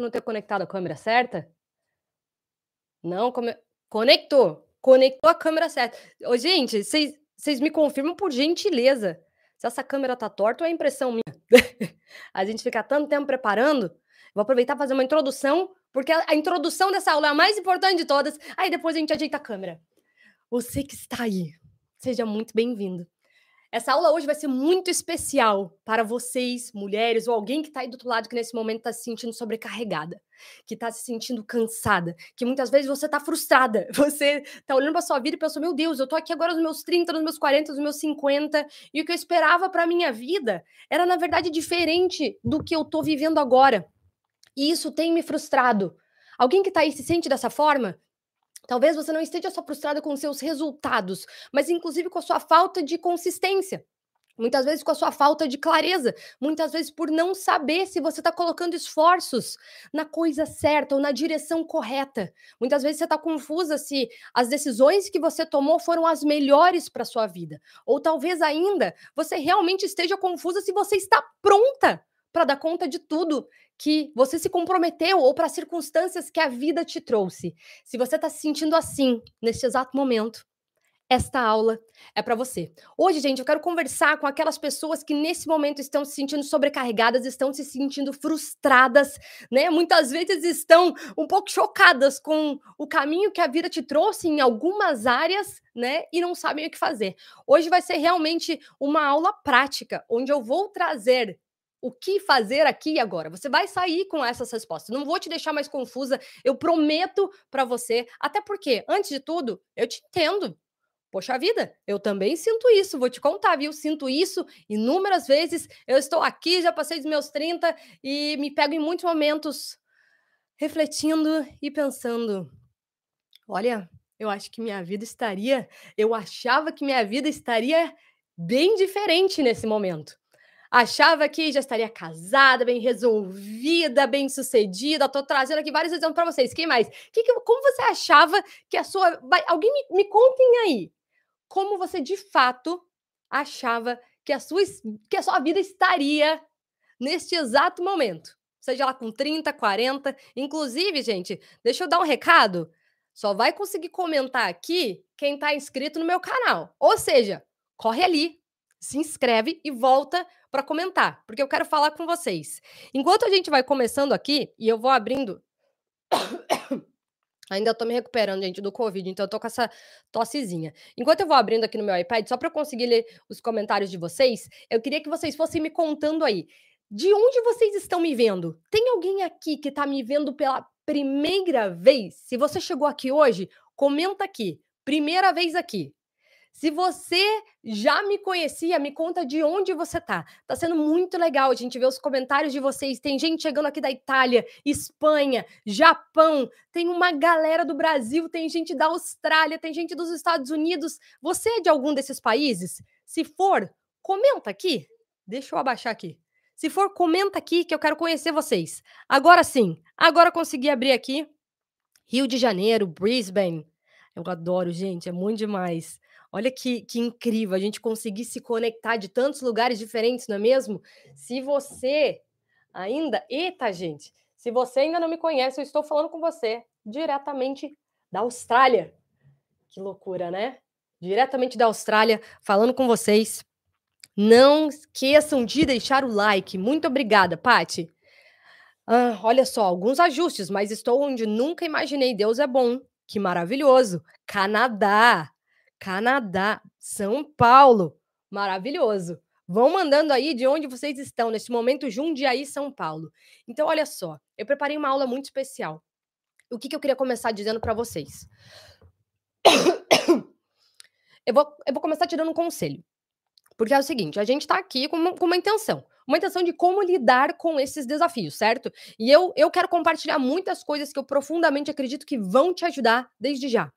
não ter conectado a câmera certa? Não, come... conectou. Conectou a câmera certa. Ô, gente, vocês me confirmam por gentileza se essa câmera tá torta é impressão minha. a gente fica tanto tempo preparando. Vou aproveitar fazer uma introdução, porque a, a introdução dessa aula é a mais importante de todas. Aí depois a gente ajeita a câmera. Você que está aí, seja muito bem-vindo. Essa aula hoje vai ser muito especial para vocês, mulheres, ou alguém que está aí do outro lado que nesse momento está se sentindo sobrecarregada, que está se sentindo cansada, que muitas vezes você está frustrada. Você está olhando para sua vida e pensou: meu Deus, eu estou aqui agora nos meus 30, nos meus 40, nos meus 50, e o que eu esperava para minha vida era, na verdade, diferente do que eu estou vivendo agora. E isso tem me frustrado. Alguém que está aí se sente dessa forma? Talvez você não esteja só frustrada com seus resultados, mas inclusive com a sua falta de consistência. Muitas vezes com a sua falta de clareza, muitas vezes por não saber se você está colocando esforços na coisa certa ou na direção correta. Muitas vezes você está confusa se as decisões que você tomou foram as melhores para sua vida. Ou talvez ainda você realmente esteja confusa se você está pronta para dar conta de tudo que você se comprometeu ou para circunstâncias que a vida te trouxe. Se você está se sentindo assim neste exato momento, esta aula é para você. Hoje, gente, eu quero conversar com aquelas pessoas que nesse momento estão se sentindo sobrecarregadas, estão se sentindo frustradas, né? Muitas vezes estão um pouco chocadas com o caminho que a vida te trouxe em algumas áreas, né? E não sabem o que fazer. Hoje vai ser realmente uma aula prática, onde eu vou trazer o que fazer aqui e agora. Você vai sair com essas respostas. Não vou te deixar mais confusa. Eu prometo para você. Até porque, antes de tudo, eu te entendo. Poxa vida, eu também sinto isso, vou te contar, viu? Sinto isso inúmeras vezes. Eu estou aqui, já passei dos meus 30 e me pego em muitos momentos refletindo e pensando: olha, eu acho que minha vida estaria, eu achava que minha vida estaria bem diferente nesse momento achava que já estaria casada, bem resolvida, bem sucedida. Tô trazendo aqui vários exemplos para vocês. Quem mais? Que, que, como você achava que a sua. Alguém me, me contem aí. Como você de fato achava que a sua, que a sua vida estaria neste exato momento? Seja lá com 30, 40. Inclusive, gente, deixa eu dar um recado. Só vai conseguir comentar aqui quem está inscrito no meu canal. Ou seja, corre ali, se inscreve e volta para comentar, porque eu quero falar com vocês. Enquanto a gente vai começando aqui, e eu vou abrindo. Ainda tô me recuperando, gente, do Covid, então eu tô com essa tossezinha. Enquanto eu vou abrindo aqui no meu iPad, só para eu conseguir ler os comentários de vocês, eu queria que vocês fossem me contando aí. De onde vocês estão me vendo? Tem alguém aqui que tá me vendo pela primeira vez? Se você chegou aqui hoje, comenta aqui. Primeira vez aqui. Se você já me conhecia, me conta de onde você tá. Tá sendo muito legal a gente ver os comentários de vocês. Tem gente chegando aqui da Itália, Espanha, Japão, tem uma galera do Brasil, tem gente da Austrália, tem gente dos Estados Unidos. Você é de algum desses países? Se for, comenta aqui. Deixa eu abaixar aqui. Se for, comenta aqui que eu quero conhecer vocês. Agora sim, agora consegui abrir aqui. Rio de Janeiro, Brisbane. Eu adoro, gente, é muito demais. Olha que, que incrível a gente conseguir se conectar de tantos lugares diferentes, não é mesmo? Se você ainda. Eita, gente! Se você ainda não me conhece, eu estou falando com você diretamente da Austrália. Que loucura, né? Diretamente da Austrália, falando com vocês. Não esqueçam de deixar o like. Muito obrigada, Pati. Ah, olha só, alguns ajustes, mas estou onde nunca imaginei. Deus é bom. Que maravilhoso. Canadá. Canadá, São Paulo. Maravilhoso. Vão mandando aí de onde vocês estão nesse momento, Jundiaí, São Paulo. Então, olha só, eu preparei uma aula muito especial. O que, que eu queria começar dizendo para vocês? Eu vou, eu vou começar te dando um conselho. Porque é o seguinte, a gente está aqui com uma, com uma, intenção. Uma intenção de como lidar com esses desafios, certo? E eu, eu quero compartilhar muitas coisas que eu profundamente acredito que vão te ajudar desde já.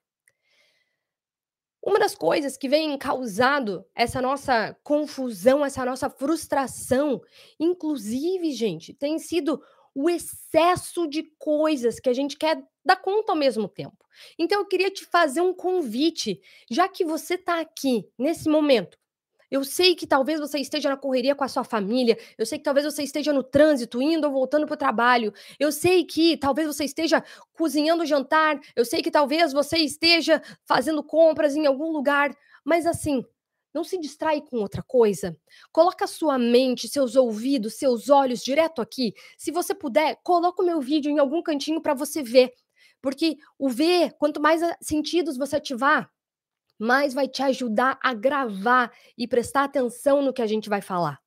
Uma das coisas que vem causado essa nossa confusão, essa nossa frustração, inclusive, gente, tem sido o excesso de coisas que a gente quer dar conta ao mesmo tempo. Então eu queria te fazer um convite, já que você está aqui nesse momento, Eu sei que talvez você esteja na correria com a sua família, eu sei que talvez você esteja no trânsito, indo ou voltando para o trabalho, eu sei que talvez você esteja cozinhando jantar, eu sei que talvez você esteja fazendo compras em algum lugar, mas assim, não se distrai com outra coisa. Coloca sua mente, seus ouvidos, seus olhos direto aqui. Se você puder, coloca o meu vídeo em algum cantinho para você ver. Porque o ver, quanto mais sentidos você ativar, mais vai te ajudar a gravar e prestar atenção no que a gente vai falar.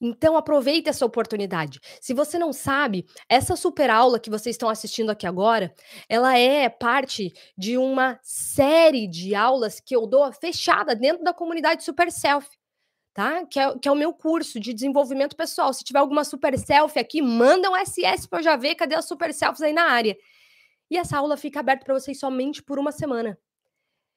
Então aproveite essa oportunidade. Se você não sabe, essa super aula que vocês estão assistindo aqui agora, ela é parte de uma série de aulas que eu dou fechada dentro da comunidade Super Self, tá? Que é, que é o meu curso de desenvolvimento pessoal. Se tiver alguma super self aqui, manda um SS para eu já ver cadê as super selfies aí na área. E essa aula fica aberta para vocês somente por uma semana.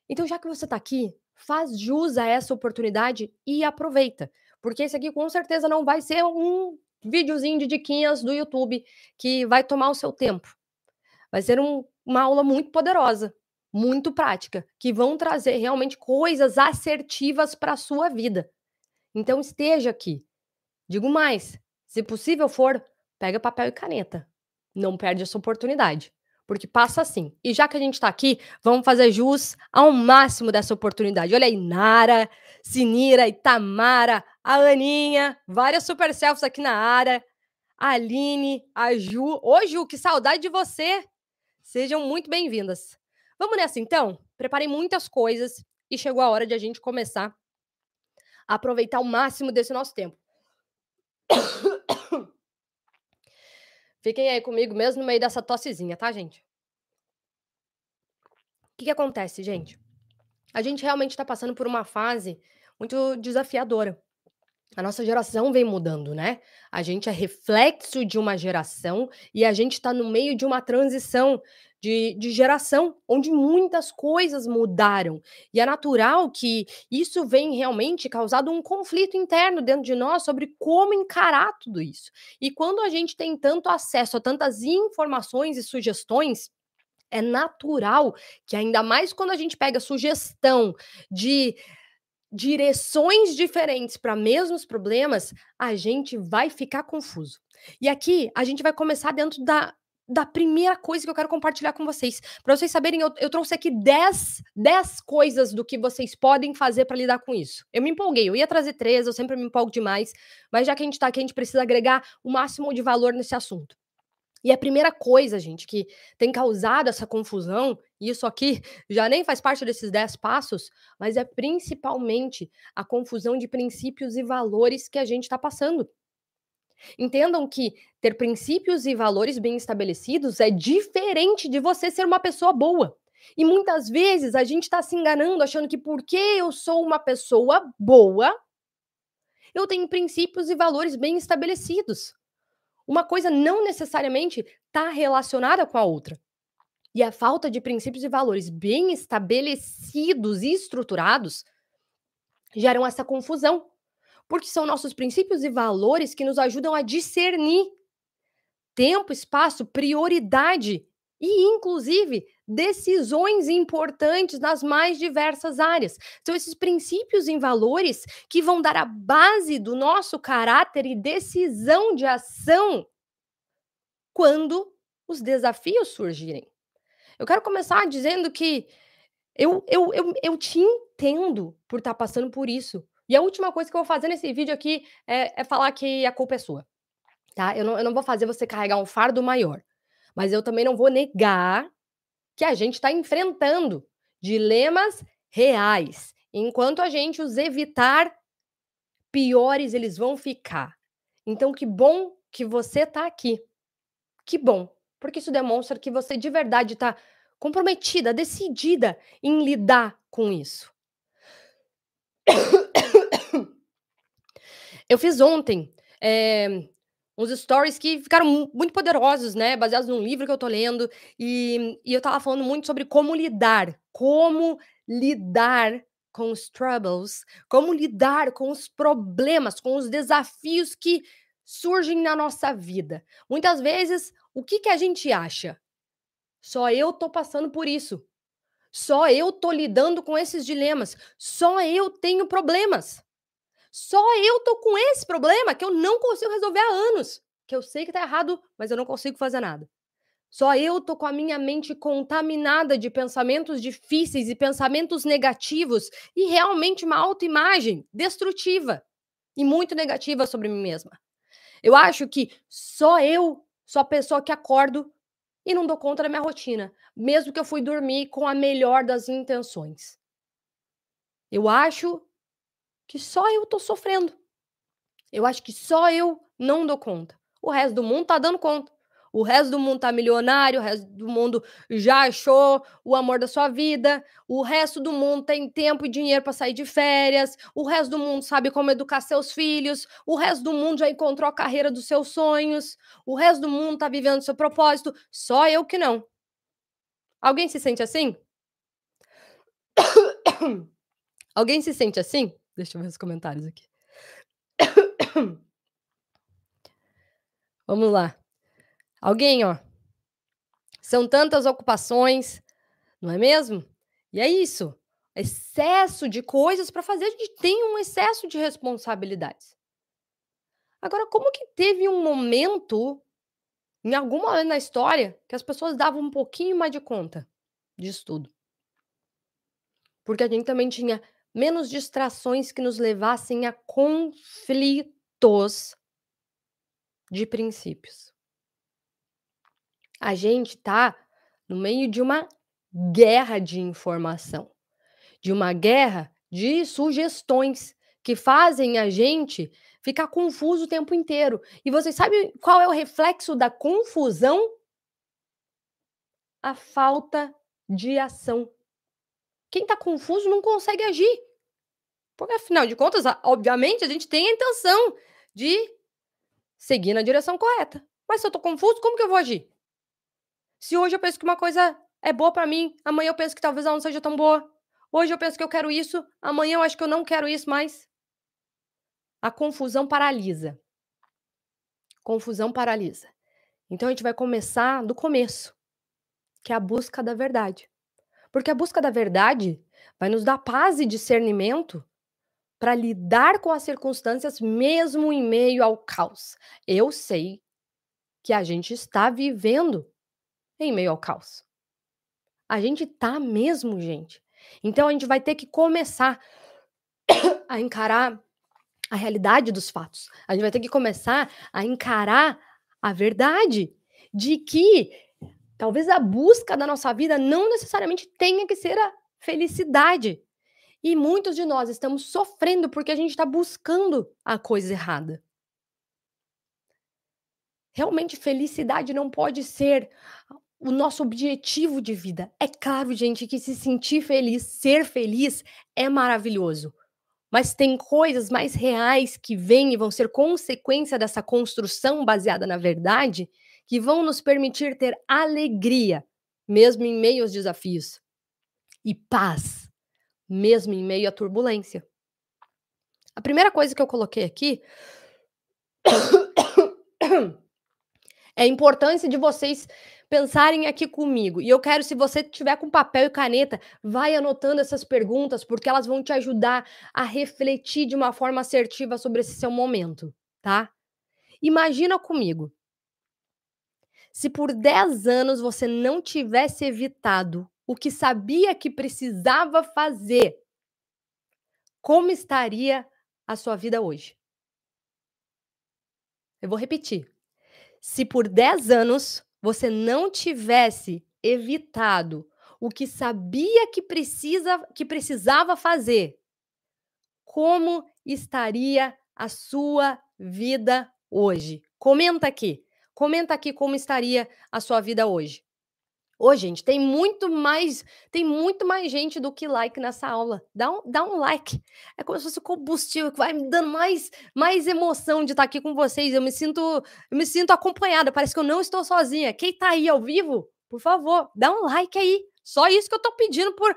Então, já que você está aqui, faz jus a essa oportunidade e aproveita. Porque esse aqui com certeza não vai ser um videozinho de diquinhas do YouTube que vai tomar o seu tempo. Vai ser um, uma aula muito poderosa, muito prática, que vão trazer realmente coisas assertivas para a sua vida. Então esteja aqui. Digo mais, se possível for, pega papel e caneta. Não perde essa oportunidade porque passa assim. E já que a gente está aqui, vamos fazer jus ao máximo dessa oportunidade. Olha aí, Nara, Sinira, Itamara, a Aninha, várias super selfies aqui na área. A Aline, a Ju. Ô, Ju, que saudade de você! Sejam muito bem-vindas. Vamos nessa então? Preparei muitas coisas e chegou a hora de a gente começar a aproveitar o máximo desse nosso tempo. Fiquem aí comigo mesmo no meio dessa tossezinha, tá, gente? O que, que acontece, gente? A gente realmente está passando por uma fase muito desafiadora. A nossa geração vem mudando, né? A gente é reflexo de uma geração e a gente está no meio de uma transição de, de geração, onde muitas coisas mudaram. E é natural que isso vem realmente causado um conflito interno dentro de nós sobre como encarar tudo isso. E quando a gente tem tanto acesso a tantas informações e sugestões, é natural que, ainda mais quando a gente pega sugestão de direções diferentes para mesmos problemas, a gente vai ficar confuso. E aqui a gente vai começar dentro da da primeira coisa que eu quero compartilhar com vocês. Para vocês saberem, eu, eu, trouxe aqui 10, 10 coisas do que vocês podem fazer para lidar com isso. Eu me empolguei, eu ia trazer três, eu sempre me empolgo demais, mas já que a gente está aqui, a gente precisa agregar o máximo de valor nesse assunto. E a primeira coisa, gente, que tem causado essa confusão, e isso aqui já nem faz parte desses 10 passos, mas é principalmente a confusão de princípios e valores que a gente está passando. Entendam que ter princípios e valores bem estabelecidos é diferente de você ser uma pessoa boa. E muitas vezes a gente está se enganando, achando que porque eu sou uma pessoa boa, eu tenho princípios e valores bem estabelecidos. Uma coisa não necessariamente está relacionada com a outra. E a falta de princípios e valores bem estabelecidos e estruturados geram essa confusão porque são nossos princípios e valores que nos ajudam a discernir tempo, espaço, prioridade e, inclusive, decisões importantes nas mais diversas áreas. São esses princípios e valores que vão dar a base do nosso caráter e decisão de ação quando os desafios surgirem. Eu quero começar dizendo que eu, eu, eu, eu te entendo por estar tá passando por isso. E a última coisa que eu vou fazer nesse vídeo aqui é, é falar que a culpa é sua. Tá? Eu não, eu não vou fazer você carregar um fardo maior. Mas eu também não vou negar que a gente está enfrentando dilemas reais. Enquanto a gente os evitar, piores eles vão ficar. Então, que bom que você está aqui. Que bom. Porque isso demonstra que você de verdade está comprometida, decidida em lidar com isso. Eu fiz ontem é, uns stories que ficaram muito poderosos, né? Baseados num livro que eu tô lendo. E, e eu tava falando muito sobre como lidar. Como lidar com os troubles. Como lidar com os problemas, com os desafios que surgem na nossa vida. Muitas vezes, o que, que a gente acha? Só eu tô passando por isso. Só eu tô lidando com esses dilemas. Só eu tenho problemas. Só eu tô com esse problema que eu não consigo resolver há anos. Que eu sei que tá errado, mas eu não consigo fazer nada. Só eu tô com a minha mente contaminada de pensamentos difíceis e pensamentos negativos e realmente uma autoimagem destrutiva e muito negativa sobre mim mesma. Eu acho que só eu sou a pessoa que acordo e não dou conta da minha rotina, mesmo que eu fui dormir com a melhor das intenções. Eu acho que só eu tô sofrendo. Eu acho que só eu não dou conta. O resto do mundo tá dando conta. O resto do mundo tá milionário, o resto do mundo já achou o amor da sua vida, o resto do mundo tem tempo e dinheiro para sair de férias, o resto do mundo sabe como educar seus filhos, o resto do mundo já encontrou a carreira dos seus sonhos, o resto do mundo tá vivendo seu propósito, só eu que não. Alguém se sente assim? Alguém se sente assim? Deixa eu ver os comentários aqui. Vamos lá. Alguém, ó. São tantas ocupações, não é mesmo? E é isso. Excesso de coisas para fazer, a gente tem um excesso de responsabilidades. Agora, como que teve um momento, em algum momento na história, que as pessoas davam um pouquinho mais de conta disso tudo? Porque a gente também tinha menos distrações que nos levassem a conflitos de princípios. A gente tá no meio de uma guerra de informação, de uma guerra de sugestões que fazem a gente ficar confuso o tempo inteiro. E vocês sabem qual é o reflexo da confusão? A falta de ação. Quem está confuso não consegue agir. Porque, afinal de contas, obviamente, a gente tem a intenção de seguir na direção correta. Mas se eu estou confuso, como que eu vou agir? Se hoje eu penso que uma coisa é boa para mim, amanhã eu penso que talvez ela não seja tão boa. Hoje eu penso que eu quero isso, amanhã eu acho que eu não quero isso mais. A confusão paralisa. Confusão paralisa. Então a gente vai começar do começo, que é a busca da verdade. Porque a busca da verdade vai nos dar paz e discernimento para lidar com as circunstâncias mesmo em meio ao caos. Eu sei que a gente está vivendo em meio ao caos. A gente tá mesmo, gente. Então a gente vai ter que começar a encarar a realidade dos fatos. A gente vai ter que começar a encarar a verdade de que talvez a busca da nossa vida não necessariamente tenha que ser a felicidade. E muitos de nós estamos sofrendo porque a gente está buscando a coisa errada. Realmente, felicidade não pode ser o nosso objetivo de vida. É claro, gente, que se sentir feliz, ser feliz é maravilhoso. Mas tem coisas mais reais que vêm e vão ser consequência dessa construção baseada na verdade, que vão nos permitir ter alegria, mesmo em meio aos desafios, e paz, mesmo em meio à turbulência. A primeira coisa que eu coloquei aqui é a importância de vocês pensarem aqui comigo. E eu quero, se você tiver com papel e caneta, vai anotando essas perguntas, porque elas vão te ajudar a refletir de uma forma assertiva sobre esse seu momento, tá? Imagina comigo. Se por 10 anos você não tivesse evitado o que sabia que precisava fazer, como estaria a sua vida hoje? Eu vou repetir. Se por 10 anos você não tivesse evitado o que sabia que precisa que precisava fazer, como estaria a sua vida hoje? Comenta aqui. Comenta aqui como estaria a sua vida hoje. Hoje, gente, tem muito mais, tem muito mais gente do que like nessa aula. Dá um, dá um like. É como se fosse combustível que vai me dando mais, mais emoção de estar aqui com vocês. Eu me sinto, eu me sinto acompanhada. Parece que eu não estou sozinha. Quem está aí ao vivo, por favor, dá um like aí. Só isso que eu estou pedindo por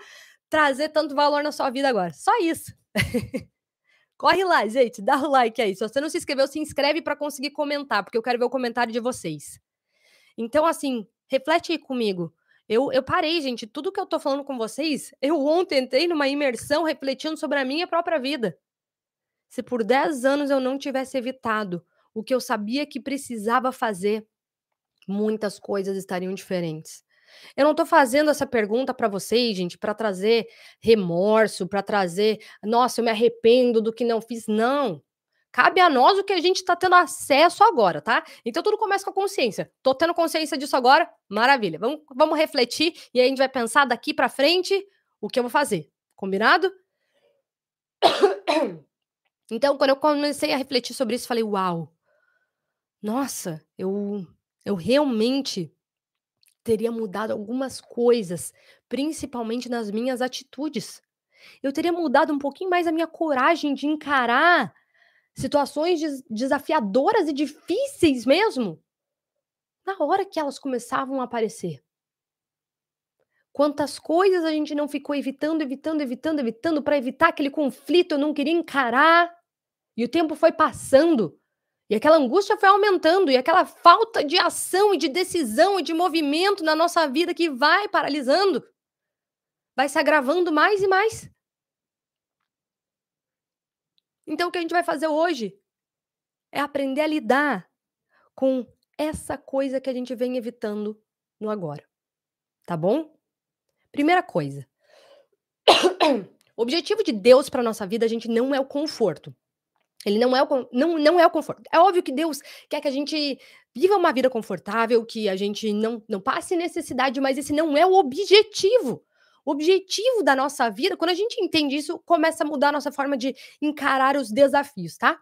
trazer tanto valor na sua vida agora. Só isso. Corre lá, gente, dá o like aí. Se você não se inscreveu, se inscreve para conseguir comentar, porque eu quero ver o comentário de vocês. Então, assim, reflete aí comigo. Eu eu parei, gente, tudo que eu tô falando com vocês, eu ontem entrei numa imersão refletindo sobre a minha própria vida. Se por 10 anos eu não tivesse evitado o que eu sabia que precisava fazer, muitas coisas estariam diferentes. Eu não tô fazendo essa pergunta para vocês, gente, para trazer remorso, para trazer: "Nossa, eu me arrependo do que não fiz", não. Cabe a nós o que a gente está tendo acesso agora, tá? Então tudo começa com a consciência. Tô tendo consciência disso agora? Maravilha. Vamos, vamos refletir e aí a gente vai pensar daqui para frente o que eu vou fazer. Combinado? Então, quando eu comecei a refletir sobre isso, falei: "Uau. Nossa, eu eu realmente teria mudado algumas coisas, principalmente nas minhas atitudes. Eu teria mudado um pouquinho mais a minha coragem de encarar situações des desafiadoras e difíceis mesmo, na hora que elas começavam a aparecer. Quantas coisas a gente não ficou evitando, evitando, evitando, evitando para evitar aquele conflito, eu não queria encarar. E o tempo foi passando. E aquela angústia foi aumentando, e aquela falta de ação e de decisão e de movimento na nossa vida que vai paralisando, vai se agravando mais e mais. Então, o que a gente vai fazer hoje é aprender a lidar com essa coisa que a gente vem evitando no agora. Tá bom? Primeira coisa. O objetivo de Deus para nossa vida, a gente não é o conforto. Ele não é o, não, não é o conforto. É óbvio que Deus quer que a gente viva uma vida confortável, que a gente não, não passe necessidade, mas esse não é o objetivo. O objetivo da nossa vida, quando a gente entende isso, começa a mudar a nossa forma de encarar os desafios, tá?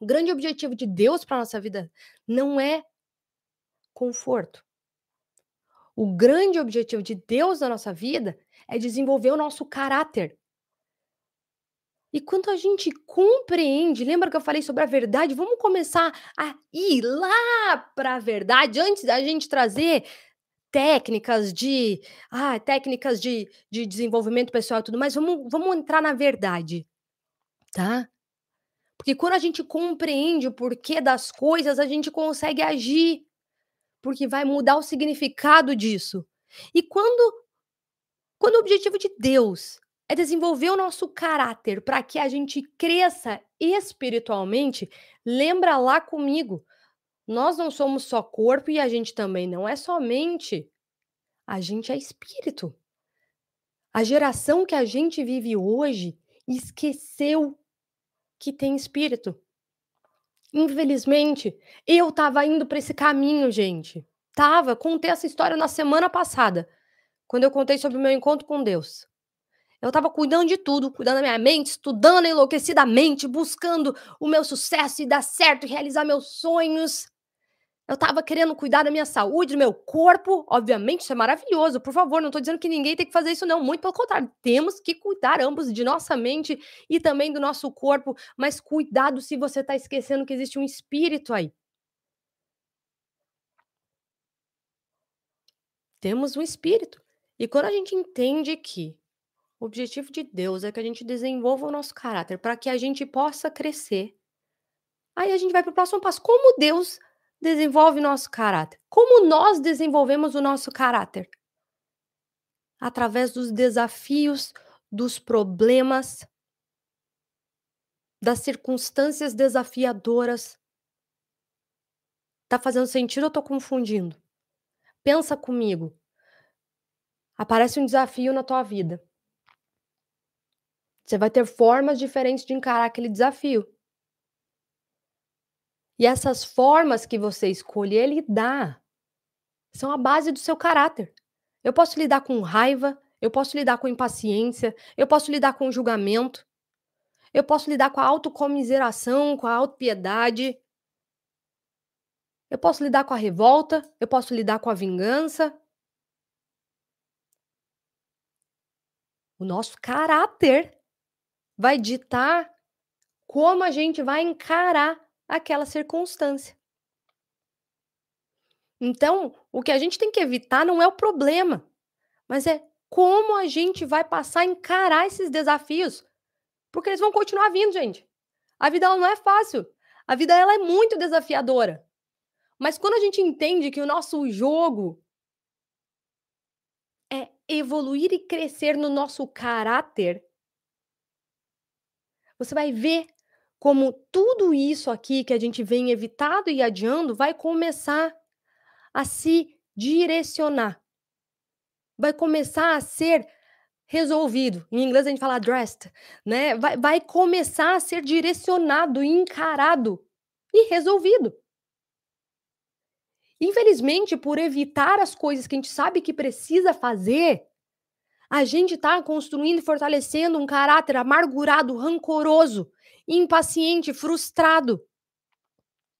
O grande objetivo de Deus para nossa vida não é conforto. O grande objetivo de Deus na nossa vida é desenvolver o nosso caráter. E quando a gente compreende, lembra que eu falei sobre a verdade? Vamos começar a ir lá para a verdade antes da gente trazer técnicas de ah, técnicas de, de desenvolvimento pessoal e tudo mais, vamos, vamos entrar na verdade, tá? Porque quando a gente compreende o porquê das coisas, a gente consegue agir, porque vai mudar o significado disso. E quando, quando o objetivo de Deus é desenvolver o nosso caráter para que a gente cresça espiritualmente, lembra lá comigo, nós não somos só corpo e a gente também não é somente. A gente é espírito. A geração que a gente vive hoje esqueceu que tem espírito. Infelizmente, eu estava indo para esse caminho, gente. Tava, contei essa história na semana passada, quando eu contei sobre o meu encontro com Deus. Eu estava cuidando de tudo, cuidando da minha mente, estudando enlouquecidamente, buscando o meu sucesso e dar certo, realizar meus sonhos. Eu estava querendo cuidar da minha saúde, do meu corpo. Obviamente, isso é maravilhoso. Por favor, não estou dizendo que ninguém tem que fazer isso, não. Muito pelo contrário, temos que cuidar ambos de nossa mente e também do nosso corpo. Mas cuidado se você está esquecendo que existe um espírito aí. Temos um espírito. E quando a gente entende que o objetivo de Deus é que a gente desenvolva o nosso caráter para que a gente possa crescer, aí a gente vai para o próximo passo. Como Deus desenvolve nosso caráter? Como nós desenvolvemos o nosso caráter? Através dos desafios, dos problemas, das circunstâncias desafiadoras. Tá fazendo sentido ou tô confundindo? Pensa comigo. Aparece um desafio na tua vida. Você vai ter formas diferentes de encarar aquele desafio. E essas formas que você escolher lidar são a base do seu caráter. Eu posso lidar com raiva, eu posso lidar com impaciência, eu posso lidar com julgamento, eu posso lidar com a autocomiseração, com a autopiedade. Eu posso lidar com a revolta, eu posso lidar com a vingança. O nosso caráter vai ditar como a gente vai encarar aquela circunstância. Então, o que a gente tem que evitar não é o problema, mas é como a gente vai passar a encarar esses desafios, porque eles vão continuar vindo, gente. A vida ela não é fácil. A vida ela é muito desafiadora. Mas quando a gente entende que o nosso jogo é evoluir e crescer no nosso caráter você vai ver como tudo isso aqui que a gente vem evitado e adiando vai começar a se direcionar. Vai começar a ser resolvido. Em inglês a gente fala addressed, né? Vai, vai começar a ser direcionado, encarado e resolvido. Infelizmente, por evitar as coisas que a gente sabe que precisa fazer, a gente está construindo e fortalecendo um caráter amargurado, rancoroso, impaciente, frustrado.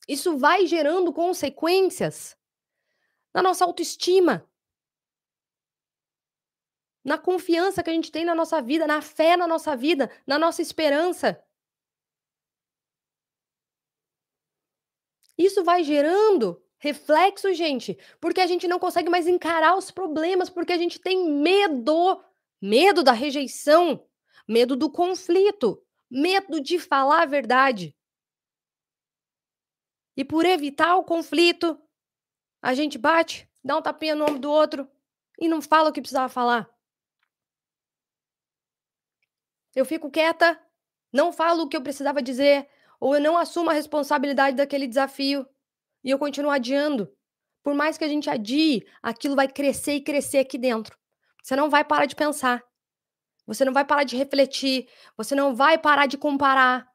Isso vai gerando consequências na nossa autoestima, na confiança que a gente tem na nossa vida, na fé na nossa vida, na nossa esperança. Isso vai gerando reflexo, gente, porque a gente não consegue mais encarar os problemas, porque a gente tem medo, medo da rejeição, medo do conflito, medo de falar a verdade. E por evitar o conflito, a gente bate, dá um tapinha no ombro do outro e não fala o que precisava falar. Eu fico quieta, não falo o que eu precisava dizer, ou eu não assumo a responsabilidade daquele desafio e eu continuo adiando. Por mais que a gente adie, aquilo vai crescer e crescer aqui dentro. Você não vai parar de pensar. Você não vai parar de refletir. Você não vai parar de comparar.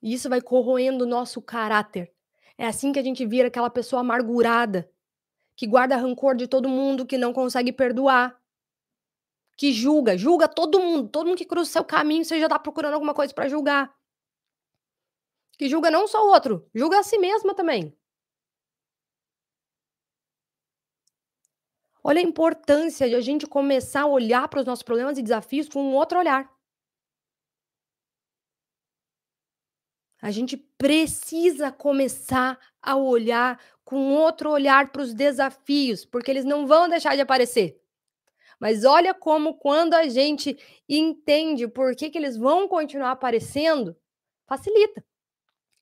E isso vai corroendo o nosso caráter. É assim que a gente vira aquela pessoa amargurada, que guarda rancor de todo mundo, que não consegue perdoar que julga, julga todo mundo, todo mundo que cruza o seu caminho, você já tá procurando alguma coisa para julgar. Que julga não só o outro, julga a si mesma também. Olha a importância de a gente começar a olhar para os nossos problemas e desafios com um outro olhar. A gente precisa começar a olhar com outro olhar para os desafios, porque eles não vão deixar de aparecer. Mas olha como quando a gente entende por que, que eles vão continuar aparecendo, facilita.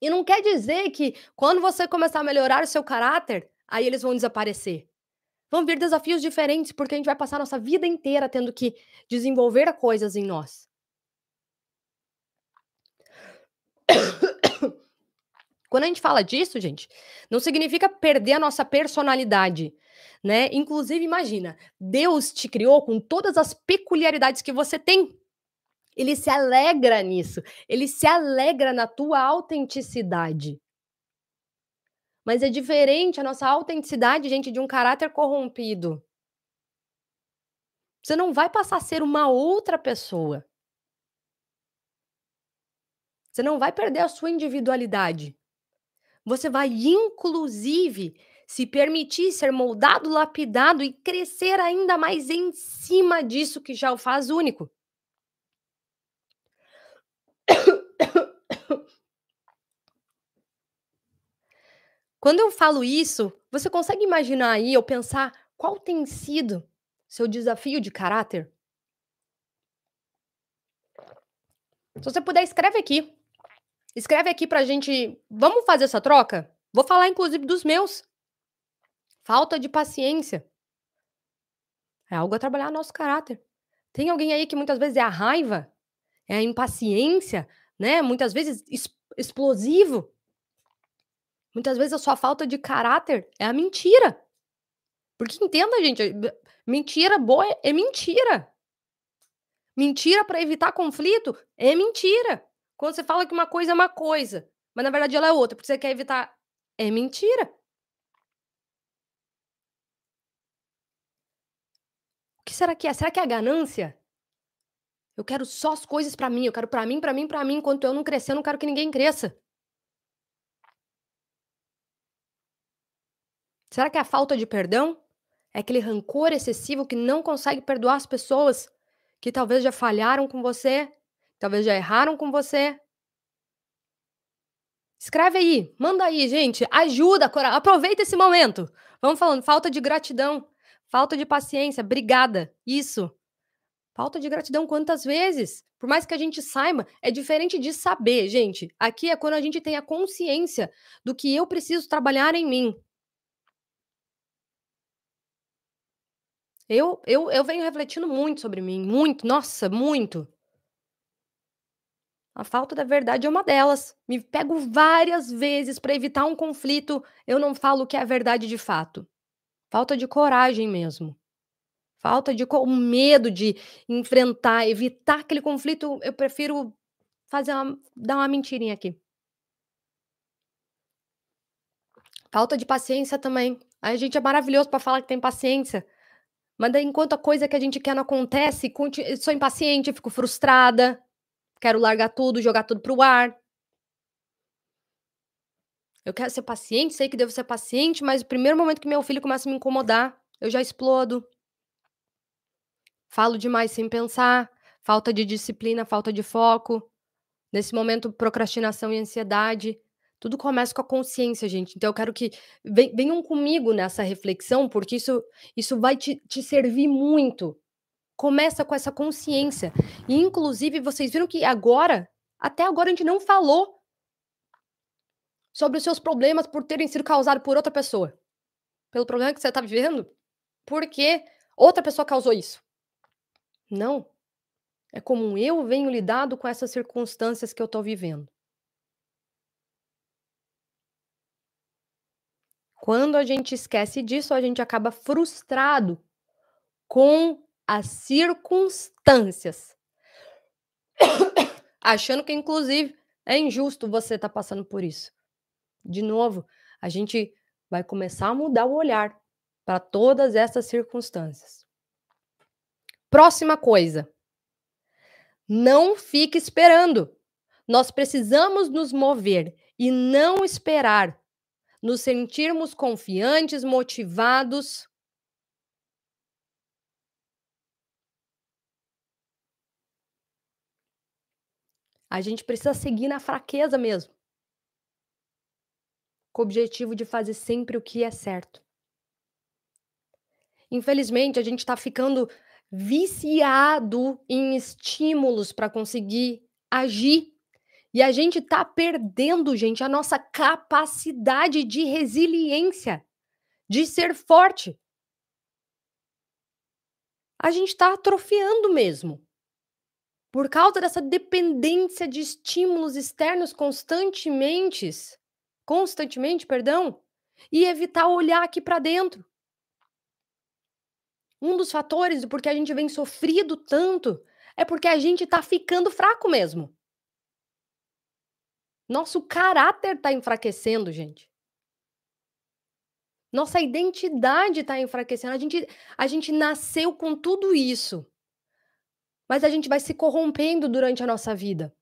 E não quer dizer que quando você começar a melhorar o seu caráter, aí eles vão desaparecer. Vão vir desafios diferentes, porque a gente vai passar a nossa vida inteira tendo que desenvolver coisas em nós. Quando a gente fala disso, gente, não significa perder a nossa personalidade né? Inclusive, imagina, Deus te criou com todas as peculiaridades que você tem. Ele se alegra nisso, ele se alegra na tua autenticidade. Mas é diferente a nossa autenticidade, gente, de um caráter corrompido. Você não vai passar a ser uma outra pessoa. Você não vai perder a sua individualidade. Você vai, inclusive, se permitir ser moldado, lapidado e crescer ainda mais em cima disso que já o faz único. Quando eu falo isso, você consegue imaginar aí ou pensar qual tem sido seu desafio de caráter? Se você puder, escreve aqui. Escreve aqui pra gente. Vamos fazer essa troca? Vou falar, inclusive, dos meus. Falta de paciência. É algo a trabalhar no nosso caráter. Tem alguém aí que muitas vezes é a raiva, é a impaciência, né? Muitas vezes explosivo. Muitas vezes a sua falta de caráter é a mentira. Porque entenda, gente, mentira boa é, é mentira. Mentira para evitar conflito é mentira. Quando você fala que uma coisa é uma coisa, mas na verdade ela é outra, porque você quer evitar, é mentira. que será que é? Será que é a ganância? Eu quero só as coisas para mim, eu quero para mim, para mim, para mim, enquanto eu não crescer, eu não quero que ninguém cresça. Será que é a falta de perdão? É aquele rancor excessivo que não consegue perdoar as pessoas que talvez já falharam com você, talvez já erraram com você? Escreve aí, manda aí, gente, ajuda, aproveita esse momento. Vamos falando, falta de gratidão. Falta de paciência, brigada. Isso. Falta de gratidão quantas vezes? Por mais que a gente saiba, é diferente de saber, gente. Aqui é quando a gente tem a consciência do que eu preciso trabalhar em mim. Eu eu eu venho refletindo muito sobre mim, muito, nossa, muito. A falta da verdade é uma delas. Me pego várias vezes pra evitar um conflito, eu não falo o que é a verdade de fato. Falta de coragem mesmo. Falta de co medo de enfrentar, evitar aquele conflito, eu prefiro fazer uma dar uma mentirinha aqui. Falta de paciência também. A gente é maravilhoso pra falar que tem paciência, mas daí enquanto a coisa que a gente quer não acontece, sou impaciente, fico frustrada, quero largar tudo, jogar tudo para o ar. Eu quero ser paciente, sei que devo ser paciente, mas o primeiro momento que meu filho começa a me incomodar, eu já explodo. Falo demais sem pensar, falta de disciplina, falta de foco. Nesse momento, procrastinação e ansiedade. Tudo começa com a consciência, gente. Então eu quero que ven venham comigo nessa reflexão, porque isso isso vai te te servir muito. Começa com essa consciência. E inclusive vocês viram que agora, até agora a gente não falou sobre os seus problemas por terem sido causado por outra pessoa. Pelo problema que você tá vivendo, porque outra pessoa causou isso. Não. É como eu venho lidado com essas circunstâncias que eu tô vivendo. Quando a gente esquece disso, a gente acaba frustrado com as circunstâncias. Achando que inclusive é injusto você estar passando por isso. De novo, a gente vai começar a mudar o olhar pra todas essas circunstâncias. Próxima coisa. Não fique esperando. Nós precisamos nos mover e não esperar. Nos sentirmos confiantes, motivados. A gente precisa seguir na fraqueza mesmo. Com o objetivo de fazer sempre o que é certo. Infelizmente, a gente tá ficando viciado em estímulos pra conseguir agir. E a gente tá perdendo, gente, a nossa capacidade de resiliência, de ser forte. A gente tá atrofiando mesmo. Por causa dessa dependência de estímulos externos constantementes constantemente, perdão, e evitar olhar aqui pra dentro. Um dos fatores do porquê a gente vem sofrido tanto, é porque a gente tá ficando fraco mesmo. Nosso caráter tá enfraquecendo, gente. Nossa identidade tá enfraquecendo, a gente a gente nasceu com tudo isso. Mas a gente vai se corrompendo durante a nossa vida.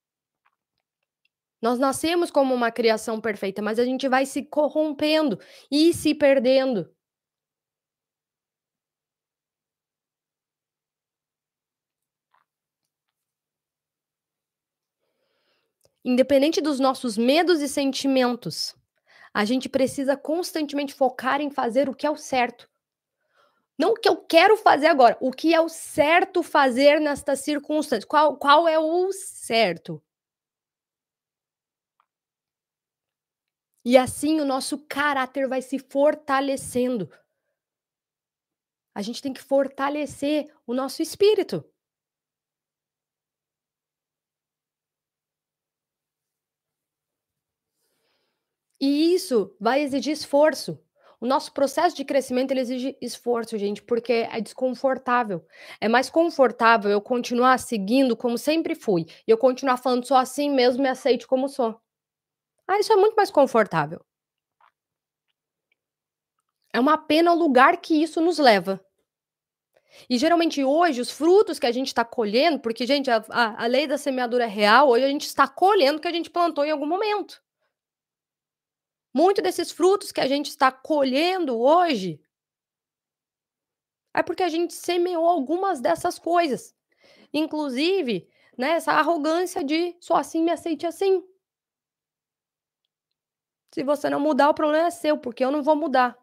Nós nascemos como uma criação perfeita, mas a gente vai se corrompendo e se perdendo. Independente dos nossos medos e sentimentos, a gente precisa constantemente focar em fazer o que é o certo. Não o que eu quero fazer agora, o que é o certo fazer nestas circunstâncias. Qual qual é o certo? E assim o nosso caráter vai se fortalecendo. A gente tem que fortalecer o nosso espírito. E isso vai exigir esforço. O nosso processo de crescimento, ele exige esforço, gente, porque é desconfortável. É mais confortável eu continuar seguindo como sempre fui, e eu continuar falando: "Sou assim mesmo, me aceite como sou". Ah, isso é muito mais confortável. É uma pena o lugar que isso nos leva. E geralmente hoje os frutos que a gente tá colhendo porque gente a a a lei da semeadura é real, hoje a gente está colhendo o que a gente plantou em algum momento. Muito desses frutos que a gente está colhendo hoje é porque a gente semeou algumas dessas coisas. Inclusive, né, essa arrogância de "sou assim, me aceite assim". Se você não mudar, o problema é seu, porque eu não vou mudar.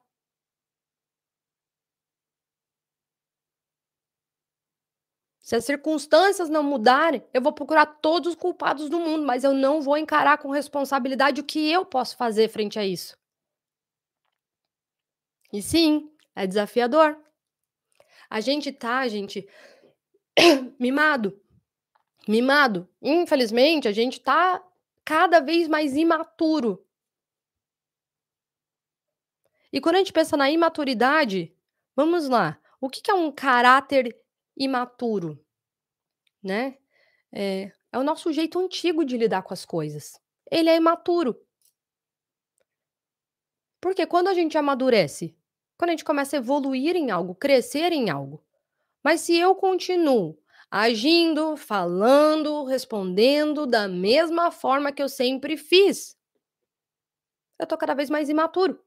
Se as circunstâncias não mudarem, eu vou procurar todos os culpados do mundo, mas eu não vou encarar com responsabilidade o que eu posso fazer frente a isso. E sim, é desafiador. A gente tá, gente, mimado. Mimado. Infelizmente, a gente tá cada vez mais imaturo. E quando a gente pensa na imaturidade, vamos lá. O que, que é um caráter imaturo? Né? É, é o nosso jeito antigo de lidar com as coisas. Ele é imaturo. Porque quando a gente amadurece, quando a gente começa a evoluir em algo, crescer em algo. Mas se eu continuo agindo, falando, respondendo da mesma forma que eu sempre fiz, eu tô cada vez mais imaturo.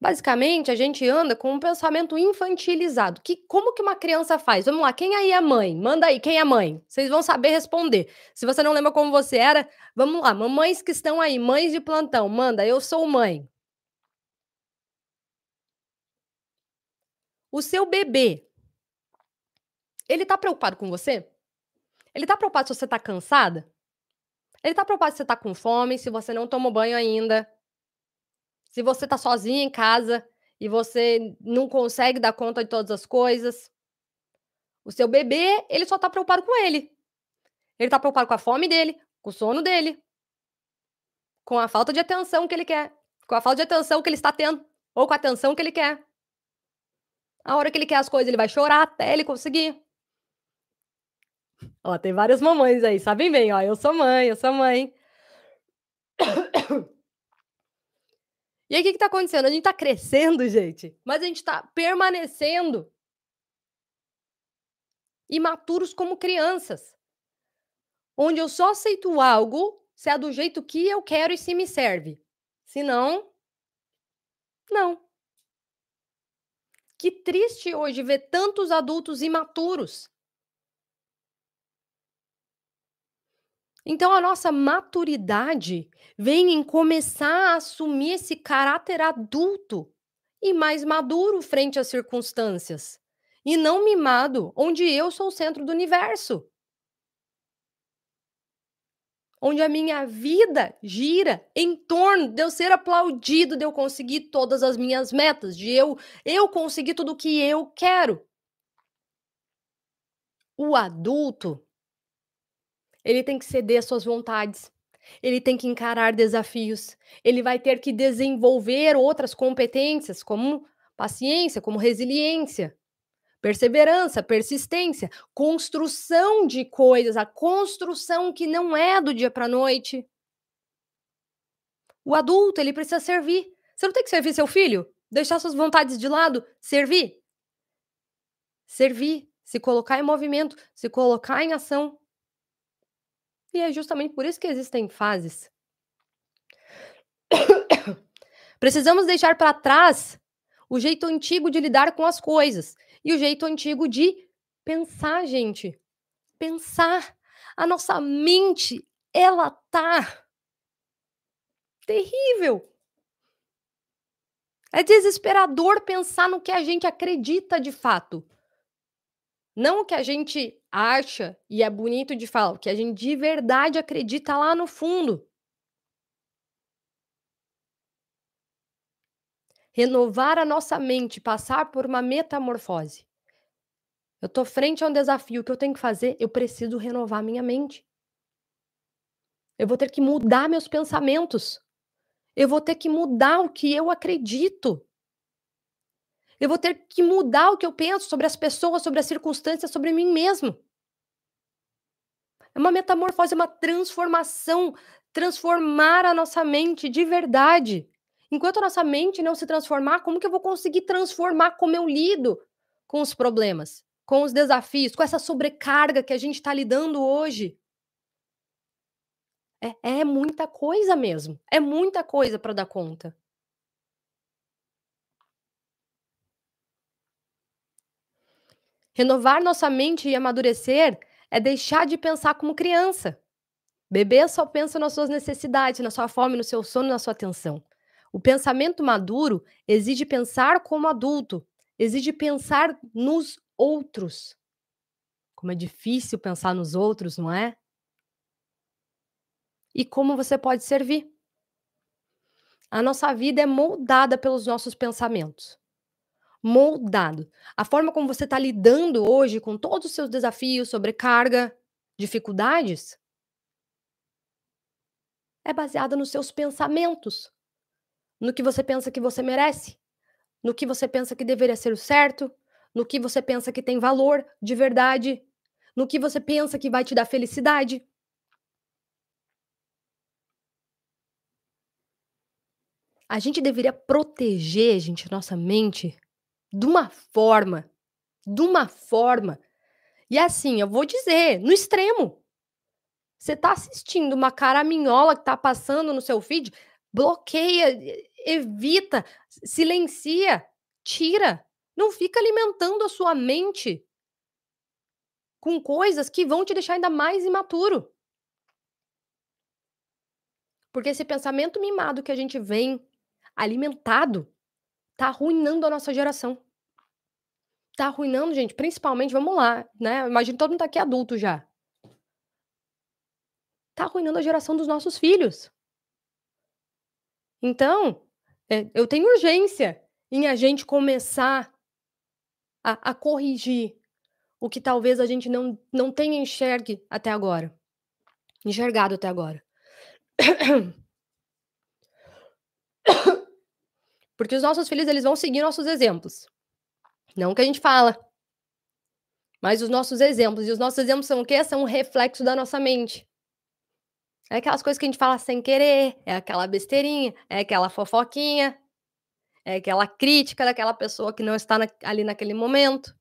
Basicamente, a gente anda com um pensamento infantilizado. Que como que uma criança faz? Vamos lá, quem aí é mãe? Manda aí, quem é mãe? Vocês vão saber responder. Se você não lembra como você era, vamos lá, mamães que estão aí, mães de plantão, manda, eu sou mãe. O seu bebê, ele tá preocupado com você? Ele tá preocupado se você tá cansada? Ele tá preocupado se você tá com fome, se você não tomou banho ainda, se você tá sozinha em casa e você não consegue dar conta de todas as coisas. O seu bebê, ele só tá preocupado com ele. Ele tá preocupado com a fome dele, com o sono dele, com a falta de atenção que ele quer, com a falta de atenção que ele está tendo, ou com a atenção que ele quer. A hora que ele quer as coisas, ele vai chorar até ele conseguir. Ó, tem várias mamães aí, sabem bem, ó, eu sou mãe, eu sou mãe. E aí, o que, que tá acontecendo? A gente tá crescendo, gente, mas a gente tá permanecendo imaturos como crianças. Onde eu só aceito algo se é do jeito que eu quero e se me serve. Se não, não. Que triste hoje ver tantos adultos imaturos. Então, a nossa maturidade vem em começar a assumir esse caráter adulto e mais maduro frente às circunstâncias, e não mimado, onde eu sou o centro do universo. Onde a minha vida gira em torno de eu ser aplaudido, de eu conseguir todas as minhas metas, de eu eu conseguir tudo o que eu quero. O adulto ele tem que ceder às suas vontades. Ele tem que encarar desafios. Ele vai ter que desenvolver outras competências, como paciência, como resiliência, perseverança, persistência, construção de coisas, a construção que não é do dia para a noite. O adulto, ele precisa servir. Você não tem que servir seu filho? Deixar suas vontades de lado? Servir? Servir, se colocar em movimento, se colocar em ação. E é justamente por isso que existem fases. Precisamos deixar para trás o jeito antigo de lidar com as coisas e o jeito antigo de pensar, gente. Pensar. A nossa mente, ela tá terrível. É desesperador pensar no que a gente acredita de fato. Não o que a gente acha e é bonito de falar, o que a gente de verdade acredita lá no fundo. Renovar a nossa mente, passar por uma metamorfose. Eu estou frente a um desafio, que eu tenho que fazer? Eu preciso renovar minha mente. Eu vou ter que mudar meus pensamentos. Eu vou ter que mudar o que eu acredito. Eu vou ter que mudar o que eu penso sobre as pessoas, sobre as circunstâncias, sobre mim mesmo. É uma metamorfose, é uma transformação, transformar a nossa mente de verdade. Enquanto a nossa mente não se transformar, como que eu vou conseguir transformar como eu lido com os problemas, com os desafios, com essa sobrecarga que a gente está lidando hoje? É, é muita coisa mesmo. É muita coisa para dar conta. Renovar nossa mente e amadurecer é deixar de pensar como criança. Bebê só pensa nas suas necessidades, na sua fome, no seu sono, na sua atenção. O pensamento maduro exige pensar como adulto, exige pensar nos outros. Como é difícil pensar nos outros, não é? E como você pode servir. A nossa vida é moldada pelos nossos pensamentos. Moldado. A forma como você está lidando hoje com todos os seus desafios, sobrecarga, dificuldades, é baseada nos seus pensamentos, no que você pensa que você merece, no que você pensa que deveria ser o certo, no que você pensa que tem valor de verdade, no que você pensa que vai te dar felicidade. A gente deveria proteger, gente, nossa mente de uma forma, de uma forma. E assim, eu vou dizer, no extremo. Você tá assistindo uma caraminhola que tá passando no seu feed, bloqueia, evita, silencia, tira. Não fica alimentando a sua mente com coisas que vão te deixar ainda mais imaturo. Porque esse pensamento mimado que a gente vem alimentado, tá arruinando a nossa geração. Tá arruinando, gente, principalmente, vamos lá, né? Imagina todo mundo tá aqui adulto já. Tá arruinando a geração dos nossos filhos. Então, é, eu tenho urgência em a gente começar a, a corrigir o que talvez a gente não, não tenha enxergue até agora. Enxergado até agora. Porque os nossos filhos, eles vão seguir nossos exemplos. Não o que a gente fala. Mas os nossos exemplos. E os nossos exemplos são o quê? São um reflexo da nossa mente. É aquelas coisas que a gente fala sem querer, é aquela besteirinha, é aquela fofoquinha, é aquela crítica daquela pessoa que não está na, ali naquele momento.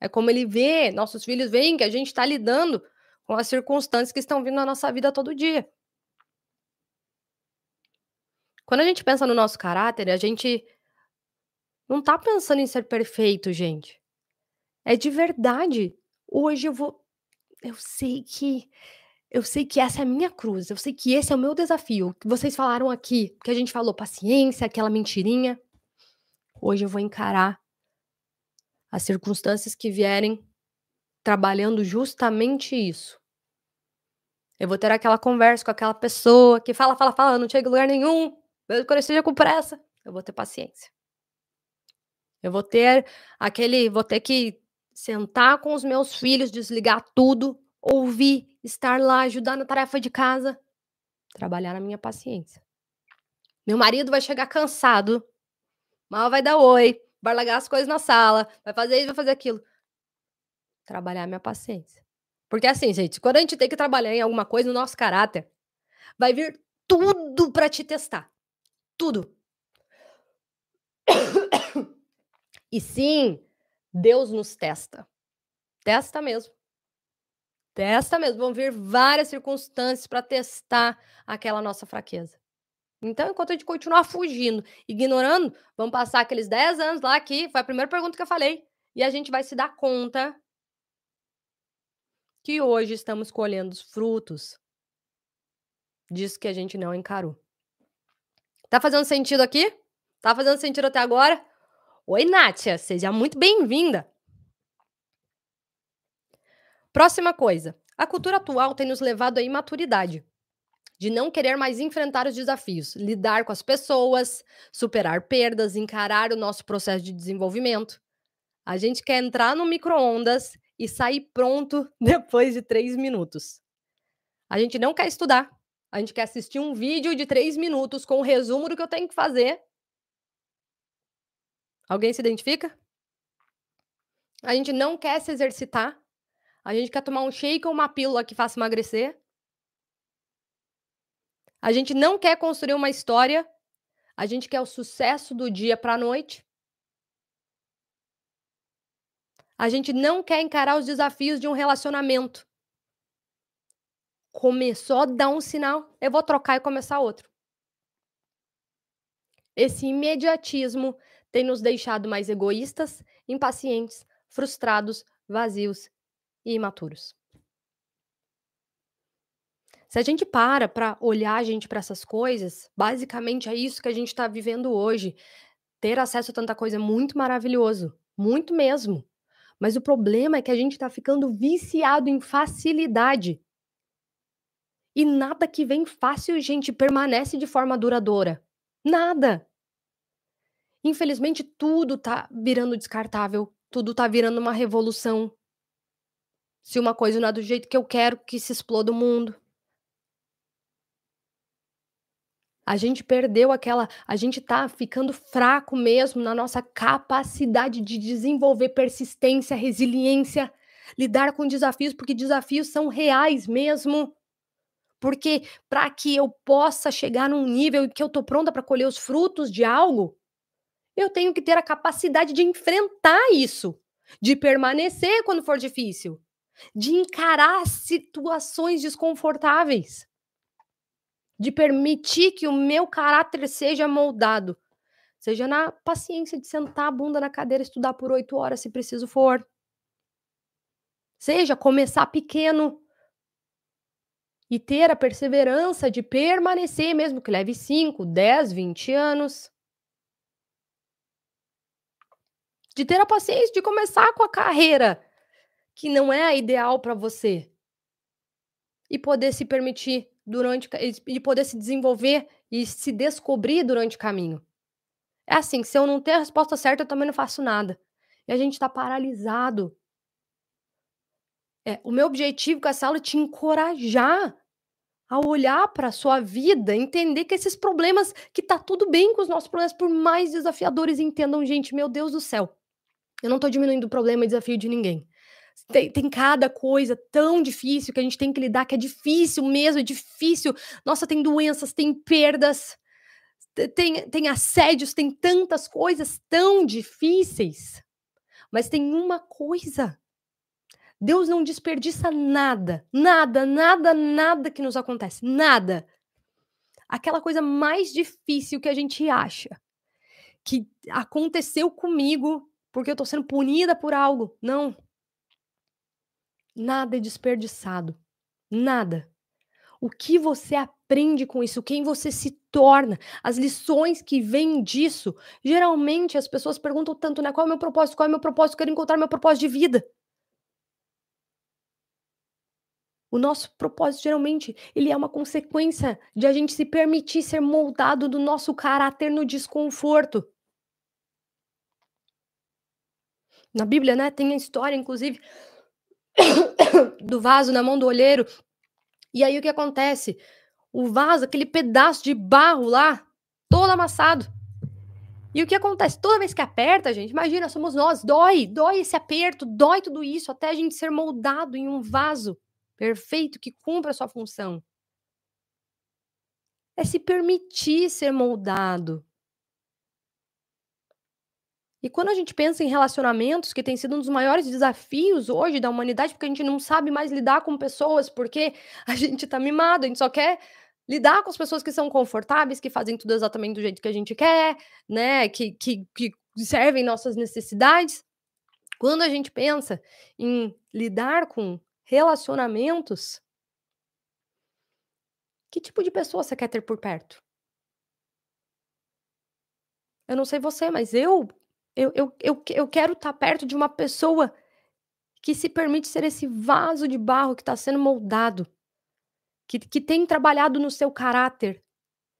É como ele vê, nossos filhos veem que a gente está lidando com as circunstâncias que estão vindo na nossa vida todo dia. Quando a gente pensa no nosso caráter, a gente não tá pensando em ser perfeito, gente. É de verdade. Hoje eu vou. Eu sei que. Eu sei que essa é a minha cruz. Eu sei que esse é o meu desafio. Que vocês falaram aqui, que a gente falou paciência, aquela mentirinha. Hoje eu vou encarar as circunstâncias que vierem trabalhando justamente isso. Eu vou ter aquela conversa com aquela pessoa que fala, fala, fala, não chega em lugar nenhum. Mesmo quando eu esteja com pressa, eu vou ter paciência. Eu vou ter aquele, vou ter que sentar com os meus filhos, desligar tudo, ouvir, estar lá, ajudar na tarefa de casa, trabalhar na minha paciência. Meu marido vai chegar cansado, mal vai dar oi, vai largar as coisas na sala, vai fazer isso, vai fazer aquilo. Trabalhar a minha paciência. Porque assim, gente, quando a gente tem que trabalhar em alguma coisa no nosso caráter, vai vir tudo para te testar. Tudo. E sim, Deus nos testa. Testa mesmo. Testa mesmo. Vão vir várias circunstâncias para testar aquela nossa fraqueza. Então, enquanto a gente continuar fugindo, ignorando, vamos passar aqueles 10 anos lá que foi a primeira pergunta que eu falei. E a gente vai se dar conta que hoje estamos colhendo os frutos disso que a gente não encarou. Tá fazendo sentido aqui? Tá fazendo sentido até agora? Oi, Nátia, seja muito bem-vinda. Próxima coisa. A cultura atual tem nos levado à imaturidade, de não querer mais enfrentar os desafios, lidar com as pessoas, superar perdas, encarar o nosso processo de desenvolvimento. A gente quer entrar no micro-ondas e sair pronto depois de três minutos. A gente não quer estudar, a gente quer assistir um vídeo de três minutos com o um resumo do que eu tenho que fazer. Alguém se identifica? A gente não quer se exercitar. A gente quer tomar um shake ou uma pílula que faça emagrecer. A gente não quer construir uma história. A gente quer o sucesso do dia para a noite. A gente não quer encarar os desafios de um relacionamento começou a dar um sinal, eu vou trocar e começar outro. Esse imediatismo tem nos deixado mais egoístas, impacientes, frustrados, vazios e imaturos. Se a gente para para olhar a gente para essas coisas, basicamente é isso que a gente está vivendo hoje. Ter acesso a tanta coisa é muito maravilhoso, muito mesmo. Mas o problema é que a gente está ficando viciado em facilidade. E nada que vem fácil, gente, permanece de forma duradoura. Nada. Infelizmente, tudo tá virando descartável, tudo tá virando uma revolução. Se uma coisa não é do jeito que eu quero que se exploda o mundo. A gente perdeu aquela a gente tá ficando fraco mesmo na nossa capacidade de desenvolver persistência, resiliência, lidar com desafios, porque desafios são reais mesmo. Porque para que eu possa chegar num nível em que eu tô pronta para colher os frutos de algo, eu tenho que ter a capacidade de enfrentar isso, de permanecer quando for difícil, de encarar situações desconfortáveis de permitir que o meu caráter seja moldado. Seja na paciência de sentar a bunda na cadeira e estudar por oito horas, se preciso for. Seja começar pequeno e ter a perseverança de permanecer, mesmo que leve 5, 10, 20 anos. De ter a paciência de começar com a carreira que não é a ideal para você e poder se permitir durante e poder se desenvolver e se descobrir durante o caminho. É assim, se eu não ter a resposta certa, eu também não faço nada. E a gente está paralisado. É, o meu objetivo com essa aula é te encorajar a olhar para a sua vida, entender que esses problemas, que tá tudo bem com os nossos problemas, por mais desafiadores, entendam, gente, meu Deus do céu. Eu não estou diminuindo o problema e desafio de ninguém. Tem, tem, cada coisa tão difícil que a gente tem que lidar, que é difícil mesmo, é difícil. Nossa, tem doenças, tem perdas, tem, tem assédios, tem tantas coisas tão difíceis. Mas tem uma coisa. Deus não desperdiça nada, nada, nada, nada que nos acontece, nada. Aquela coisa mais difícil que a gente acha que aconteceu comigo porque eu tô sendo punida por algo. Não, Nada é desperdiçado. Nada. O que você aprende com isso, quem você se torna, as lições que vêm disso. Geralmente as pessoas perguntam tanto, né? Qual é o meu propósito? Qual é o meu propósito? Quero encontrar meu propósito de vida. O nosso propósito, geralmente, ele é uma consequência de a gente se permitir ser moldado do nosso caráter no desconforto. Na Bíblia, né, tem a história, inclusive, do vaso na mão do olheiro. E aí o que acontece? O vaso, aquele pedaço de barro lá, todo amassado. E o que acontece? Toda vez que aperta, gente, imagina, somos nós, dói, dói esse aperto, dói tudo isso, até a gente ser moldado em um vaso perfeito que cumpra a sua função. É se permitir ser moldado. E quando a gente pensa em relacionamentos, que tem sido um dos maiores desafios hoje da humanidade, porque a gente não sabe mais lidar com pessoas, porque a gente tá mimado, a gente só quer lidar com as pessoas que são confortáveis, que fazem tudo exatamente do jeito que a gente quer, né? Que, que, que servem nossas necessidades. Quando a gente pensa em lidar com relacionamentos, que tipo de pessoa você quer ter por perto? Eu não sei você, mas eu eu, eu, eu, eu quero estar tá perto de uma pessoa que se permite ser esse vaso de barro que está sendo moldado, que, que tem trabalhado no seu caráter.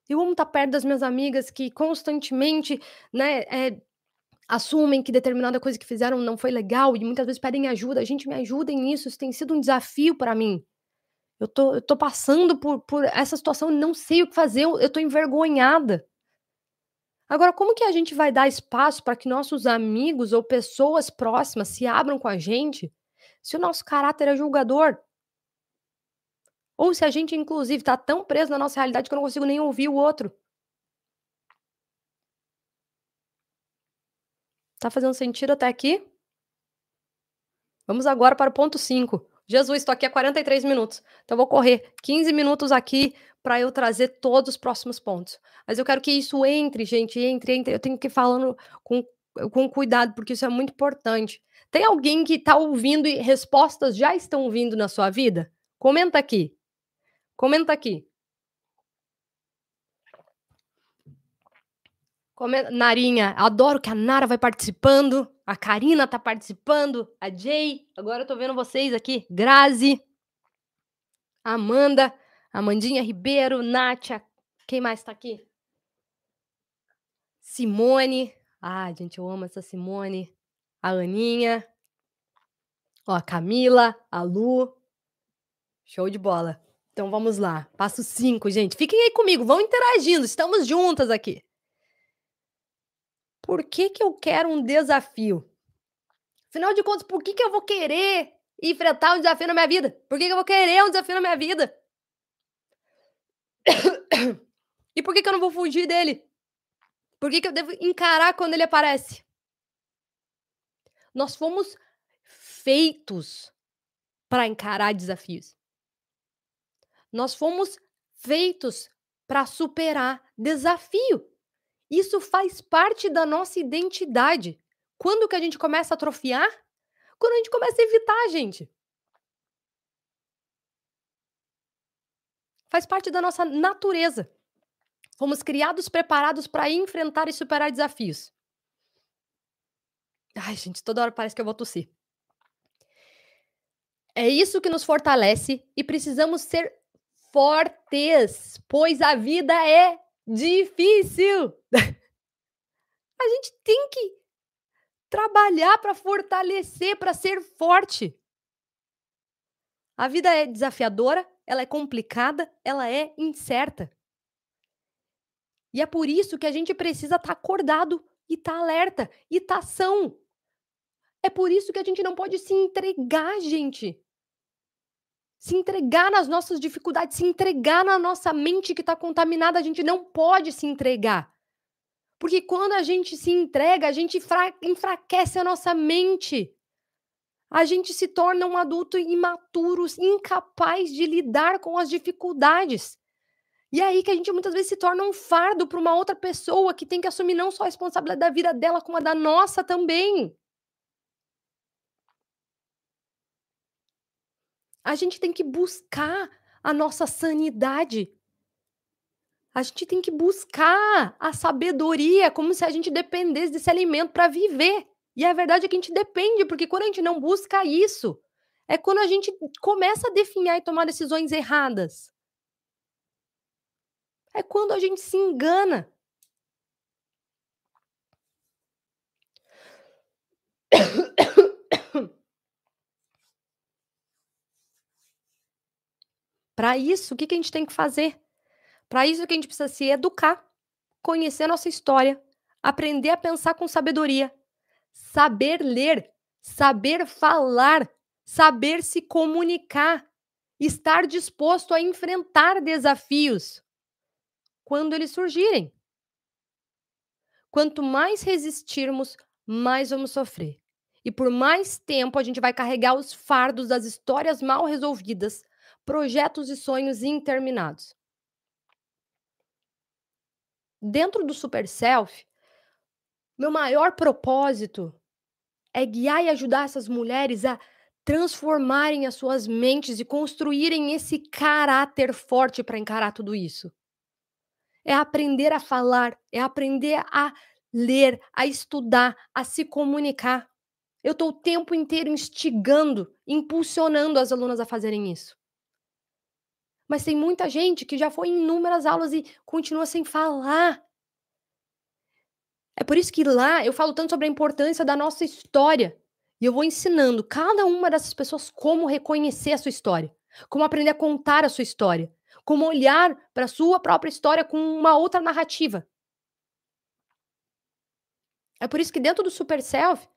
Eu amo estar tá perto das minhas amigas que constantemente né, é, assumem que determinada coisa que fizeram não foi legal e muitas vezes pedem ajuda. A gente me ajuda nisso, isso tem sido um desafio para mim. Eu tô, eu tô passando por, por essa situação não sei o que fazer, eu, eu tô envergonhada. Agora, como que a gente vai dar espaço para que nossos amigos ou pessoas próximas se abram com a gente se o nosso caráter é julgador? Ou se a gente, inclusive, está tão preso na nossa realidade que eu não consigo nem ouvir o outro? Tá fazendo sentido até aqui? Vamos agora para o ponto 5. Jesus, estou aqui há 43 minutos. Então, vou correr 15 minutos aqui para eu trazer todos os próximos pontos. Mas eu quero que isso entre, gente, entre, entre. Eu tenho que ir falando com, com cuidado, porque isso é muito importante. Tem alguém que está ouvindo e respostas já estão vindo na sua vida? Comenta aqui. Comenta aqui. Comenta, Narinha, adoro que a Nara vai participando, a Karina tá participando, a Jay, agora eu tô vendo vocês aqui, Grazi, Amanda, Amandinha Ribeiro, Nátia, quem mais está aqui? Simone, Ai, gente, eu amo essa Simone, a Aninha. Ó, a Camila, a Lu. Show de bola. Então vamos lá. Passo 5, gente. Fiquem aí comigo, vão interagindo, estamos juntas aqui. Por que, que eu quero um desafio? Afinal de contas, por que, que eu vou querer enfrentar um desafio na minha vida? Por que, que eu vou querer um desafio na minha vida? E por que, que eu não vou fugir dele? Por que, que eu devo encarar quando ele aparece? Nós fomos feitos para encarar desafios. Nós fomos feitos para superar desafio. Isso faz parte da nossa identidade. Quando que a gente começa a atrofiar? Quando a gente começa a evitar, gente. Faz parte da nossa natureza. Fomos criados preparados para enfrentar e superar desafios. Ai, gente, toda hora parece que eu vou tossir. É isso que nos fortalece e precisamos ser fortes, pois a vida é difícil. a gente tem que trabalhar para fortalecer, para ser forte. A vida é desafiadora, ela é complicada, ela é incerta. E é por isso que a gente precisa estar tá acordado e estar tá alerta e estar tá são. É por isso que a gente não pode se entregar, gente. Se entregar nas nossas dificuldades, se entregar na nossa mente que está contaminada, a gente não pode se entregar. Porque quando a gente se entrega, a gente enfraquece a nossa mente. A gente se torna um adulto imaturo, incapaz de lidar com as dificuldades. E é aí que a gente muitas vezes se torna um fardo para uma outra pessoa que tem que assumir não só a responsabilidade da vida dela, como a da nossa também. A gente tem que buscar a nossa sanidade. A gente tem que buscar a sabedoria, como se a gente dependesse desse alimento para viver. E a verdade é que a gente depende, porque quando a gente não busca isso, é quando a gente começa a definhar e tomar decisões erradas. É quando a gente se engana. Para isso, o que, que a gente tem que fazer? Para isso, que a gente precisa se educar, conhecer a nossa história, aprender a pensar com sabedoria, saber ler, saber falar, saber se comunicar, estar disposto a enfrentar desafios quando eles surgirem. Quanto mais resistirmos, mais vamos sofrer. E por mais tempo a gente vai carregar os fardos das histórias mal resolvidas, projetos e sonhos interminados. Dentro do Super Self, meu maior propósito é guiar e ajudar essas mulheres a transformarem as suas mentes e construírem esse caráter forte para encarar tudo isso é aprender a falar, é aprender a ler, a estudar, a se comunicar. Eu estou o tempo inteiro instigando, impulsionando as alunas a fazerem isso. Mas tem muita gente que já foi em inúmeras aulas e continua sem falar. É por isso que lá eu falo tanto sobre a importância da nossa história. E eu vou ensinando cada uma dessas pessoas como reconhecer a sua história, como aprender a contar a sua história, como olhar para a sua própria história com uma outra narrativa. É por isso que dentro do Super Self,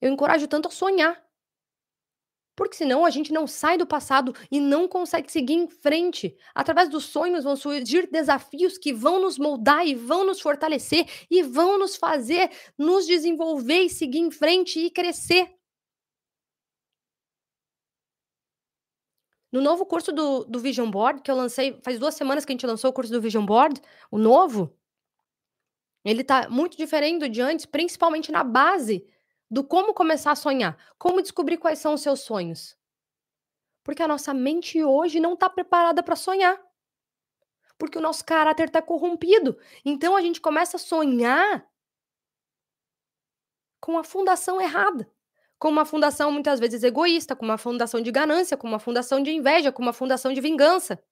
eu encorajo tanto a sonhar. Porque senão a gente não sai do passado e não consegue seguir em frente. Através dos sonhos vão surgir desafios que vão nos moldar e vão nos fortalecer e vão nos fazer nos desenvolver e seguir em frente e crescer. No novo curso do, do Vision Board, que eu lancei, faz duas semanas que a gente lançou o curso do Vision Board, o novo, ele tá muito diferente do de antes, principalmente na base do como começar a sonhar, como descobrir quais são os seus sonhos. Porque a nossa mente hoje não está preparada para sonhar. Porque o nosso caráter está corrompido. Então a gente começa a sonhar com a fundação errada com uma fundação muitas vezes egoísta, com uma fundação de ganância, com uma fundação de inveja, com uma fundação de vingança.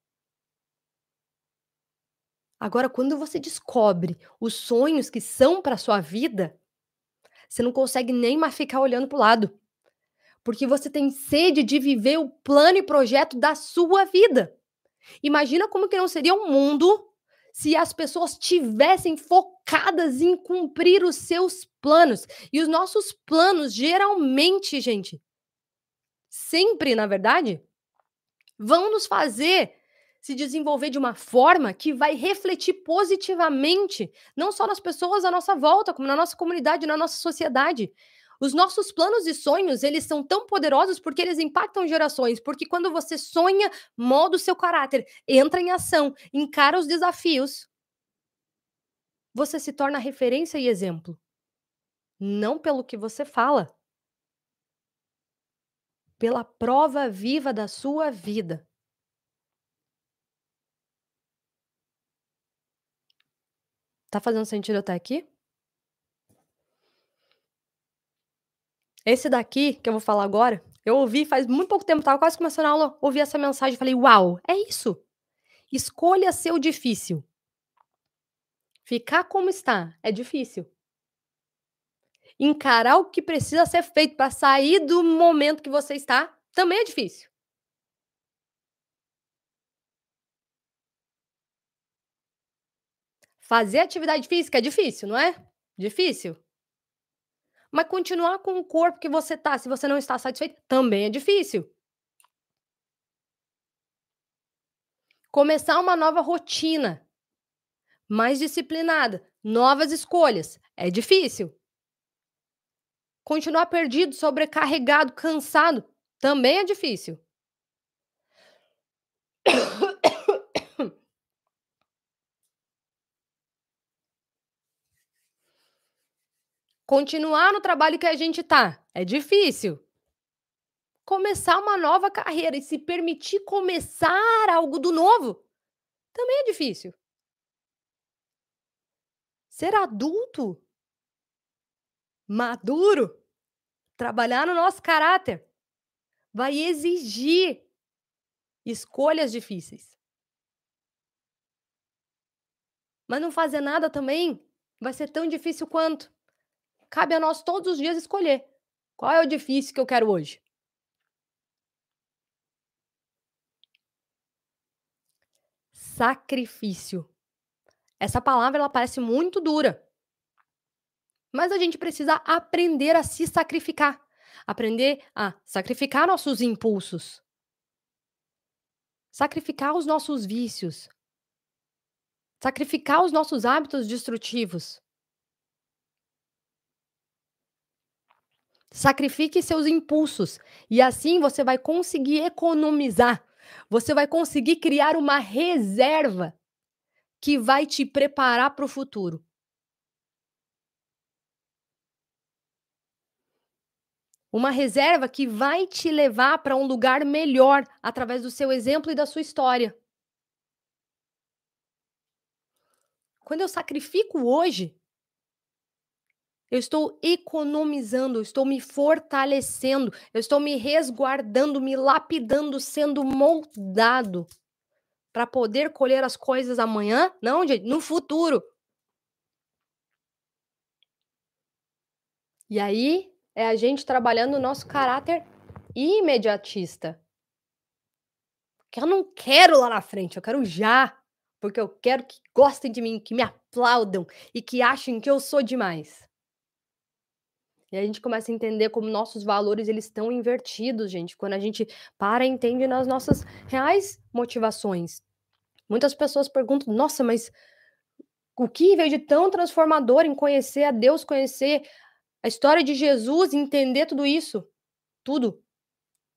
Agora, quando você descobre os sonhos que são para sua vida, Você não consegue nem mais ficar olhando para o lado. Porque você tem sede de viver o plano e projeto da sua vida. Imagina como que não seria um mundo se as pessoas tivessem focadas em cumprir os seus planos. E os nossos planos, geralmente, gente, sempre, na verdade, vão nos fazer se desenvolver de uma forma que vai refletir positivamente, não só nas pessoas à nossa volta, como na nossa comunidade, na nossa sociedade. Os nossos planos e sonhos, eles são tão poderosos porque eles impactam gerações, porque quando você sonha, molda o seu caráter, entra em ação, encara os desafios, você se torna referência e exemplo. Não pelo que você fala, pela prova viva da sua vida. Tá fazendo sentido até aqui? Esse daqui, que eu vou falar agora, eu ouvi faz muito pouco tempo, tava quase começando a aula, ouvi essa mensagem e falei: "Uau, é isso. Escolha ser o difícil. Ficar como está é difícil. Encarar o que precisa ser feito para sair do momento que você está também é difícil. Fazer atividade física é difícil, não é? Difícil. Mas continuar com o corpo que você tá, se você não está satisfeito, também é difícil. Começar uma nova rotina, mais disciplinada, novas escolhas, é difícil. Continuar perdido, sobrecarregado, cansado, também é difícil. Continuar no trabalho que a gente tá é difícil. Começar uma nova carreira e se permitir começar algo do novo também é difícil. Ser adulto, maduro, trabalhar no nosso caráter vai exigir escolhas difíceis. Mas não fazer nada também vai ser tão difícil quanto. Cabe a nós todos os dias escolher qual é o difícil que eu quero hoje. Sacrifício. Essa palavra ela parece muito dura. Mas a gente precisa aprender a se sacrificar, aprender a sacrificar nossos impulsos, sacrificar os nossos vícios, sacrificar os nossos hábitos destrutivos. Sacrifique seus impulsos e assim você vai conseguir economizar. Você vai conseguir criar uma reserva que vai te preparar para o futuro. Uma reserva que vai te levar para um lugar melhor através do seu exemplo e da sua história. Quando eu sacrifico hoje, eu estou economizando, eu estou me fortalecendo, eu estou me resguardando, me lapidando, sendo moldado para poder colher as coisas amanhã, não, gente, no futuro. E aí é a gente trabalhando o nosso caráter imediatista. Que eu não quero lá na frente, eu quero já, porque eu quero que gostem de mim, que me aplaudam e que achem que eu sou demais. E a gente começa a entender como nossos valores eles estão invertidos, gente, quando a gente para e entende nas nossas reais motivações. Muitas pessoas perguntam: "Nossa, mas o que veio de tão transformador em conhecer a Deus, conhecer a história de Jesus, entender tudo isso?" Tudo.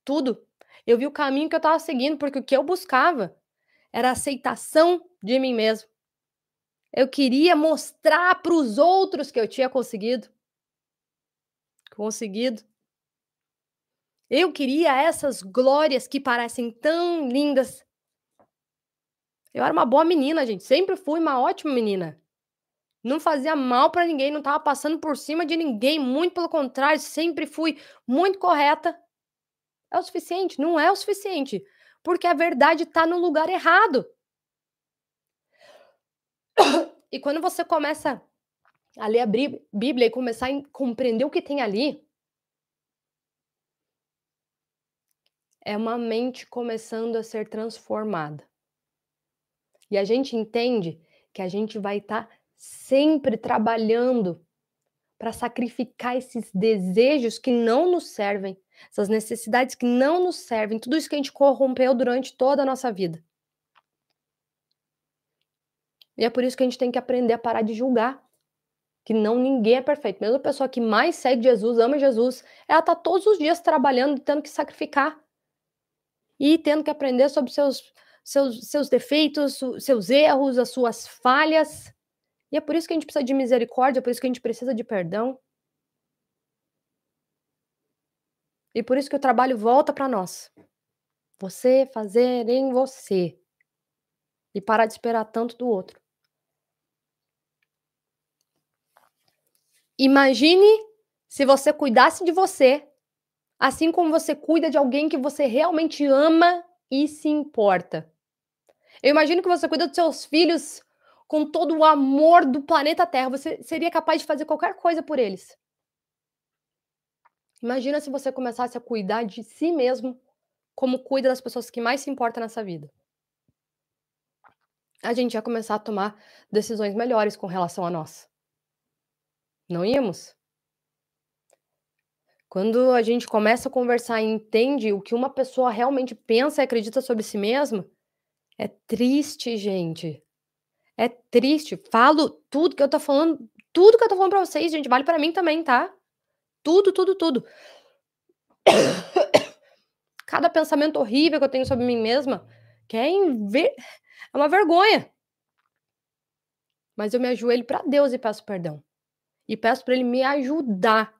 Tudo. Eu vi o caminho que eu estava seguindo, porque o que eu buscava era aceitação de mim mesmo. Eu queria mostrar para os outros que eu tinha conseguido conseguido. Eu queria essas glórias que parecem tão lindas. Eu era uma boa menina, gente. Sempre fui uma ótima menina. Não fazia mal para ninguém, não estava passando por cima de ninguém. Muito pelo contrário, sempre fui muito correta. É o suficiente? Não é o suficiente. Porque a verdade está no lugar errado. E quando você começa a ler a Bíblia e começar a compreender o que tem ali, é uma mente começando a ser transformada. E a gente entende que a gente vai estar tá sempre trabalhando para sacrificar esses desejos que não nos servem, essas necessidades que não nos servem, tudo isso que a gente corrompeu durante toda a nossa vida. E é por isso que a gente tem que aprender a parar de julgar. Que não ninguém é perfeito. Mesmo a pessoa que mais segue Jesus, ama Jesus, ela está todos os dias trabalhando, tendo que sacrificar. E tendo que aprender sobre seus, seus, seus defeitos, seus erros, as suas falhas. E é por isso que a gente precisa de misericórdia, é por isso que a gente precisa de perdão. E por isso que o trabalho volta para nós. Você fazer em você. E parar de esperar tanto do outro. Imagine se você cuidasse de você, assim como você cuida de alguém que você realmente ama e se importa. Eu imagino que você cuida dos seus filhos com todo o amor do planeta Terra. Você seria capaz de fazer qualquer coisa por eles. Imagina se você começasse a cuidar de si mesmo como cuida das pessoas que mais se importam nessa vida. A gente ia começar a tomar decisões melhores com relação a nós. Não íamos? Quando a gente começa a conversar e entende o que uma pessoa realmente pensa e acredita sobre si mesma, é triste, gente. É triste. Falo tudo que eu tô falando, tudo que eu tô falando pra vocês, gente, vale para mim também, tá? Tudo, tudo, tudo. Cada pensamento horrível que eu tenho sobre mim mesma, que é, ver... é uma vergonha. Mas eu me ajoelho para Deus e peço perdão e peço para ele me ajudar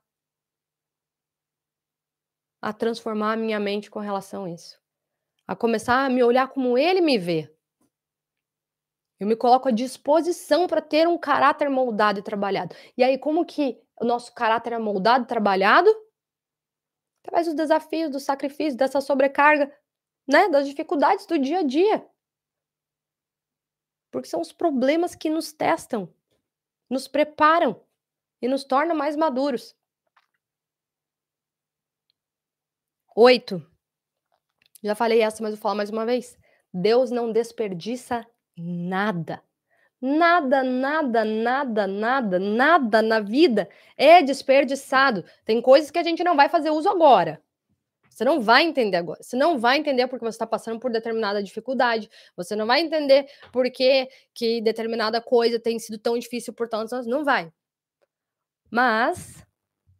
a transformar a minha mente com relação a isso. A começar a me olhar como ele me vê. Eu me coloco à disposição para ter um caráter moldado e trabalhado. E aí, como que o nosso caráter é moldado e trabalhado? Através dos desafios, do sacrifício, dessa sobrecarga, né? Das dificuldades do dia a dia. Porque são os problemas que nos testam, nos preparam e nos torna mais maduros. Oito. Já falei essa, mas vou falar mais uma vez. Deus não desperdiça nada. Nada, nada, nada, nada, nada na vida é desperdiçado. Tem coisas que a gente não vai fazer uso agora. Você não vai entender agora. Você não vai entender porque você está passando por determinada dificuldade. Você não vai entender porque que determinada coisa tem sido tão difícil por tantos anos. Não vai. Mas,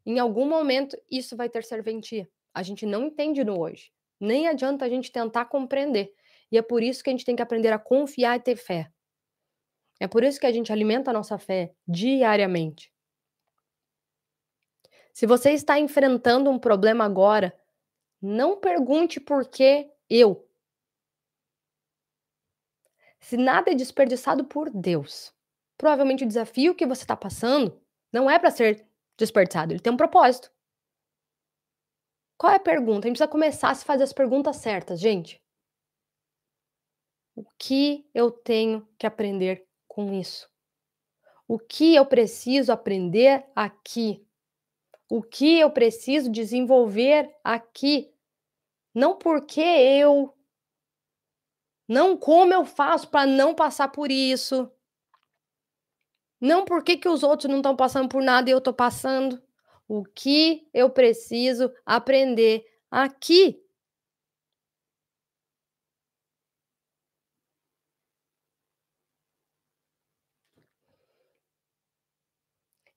em algum momento, isso vai ter serventia. A gente não entende no hoje. Nem adianta a gente tentar compreender. E é por isso que a gente tem que aprender a confiar e ter fé. É por isso que a gente alimenta a nossa fé diariamente. Se você está enfrentando um problema agora, não pergunte por que eu. Se nada é desperdiçado por Deus, provavelmente o desafio que você está passando não é para ser desperdiçado, ele tem um propósito. Qual é a pergunta? A gente precisa começar a se fazer as perguntas certas, gente. O que eu tenho que aprender com isso? O que eu preciso aprender aqui? O que eu preciso desenvolver aqui? Não porque eu. Não como eu faço para não passar por isso. Não porque que os outros não estão passando por nada e eu estou passando. O que eu preciso aprender aqui?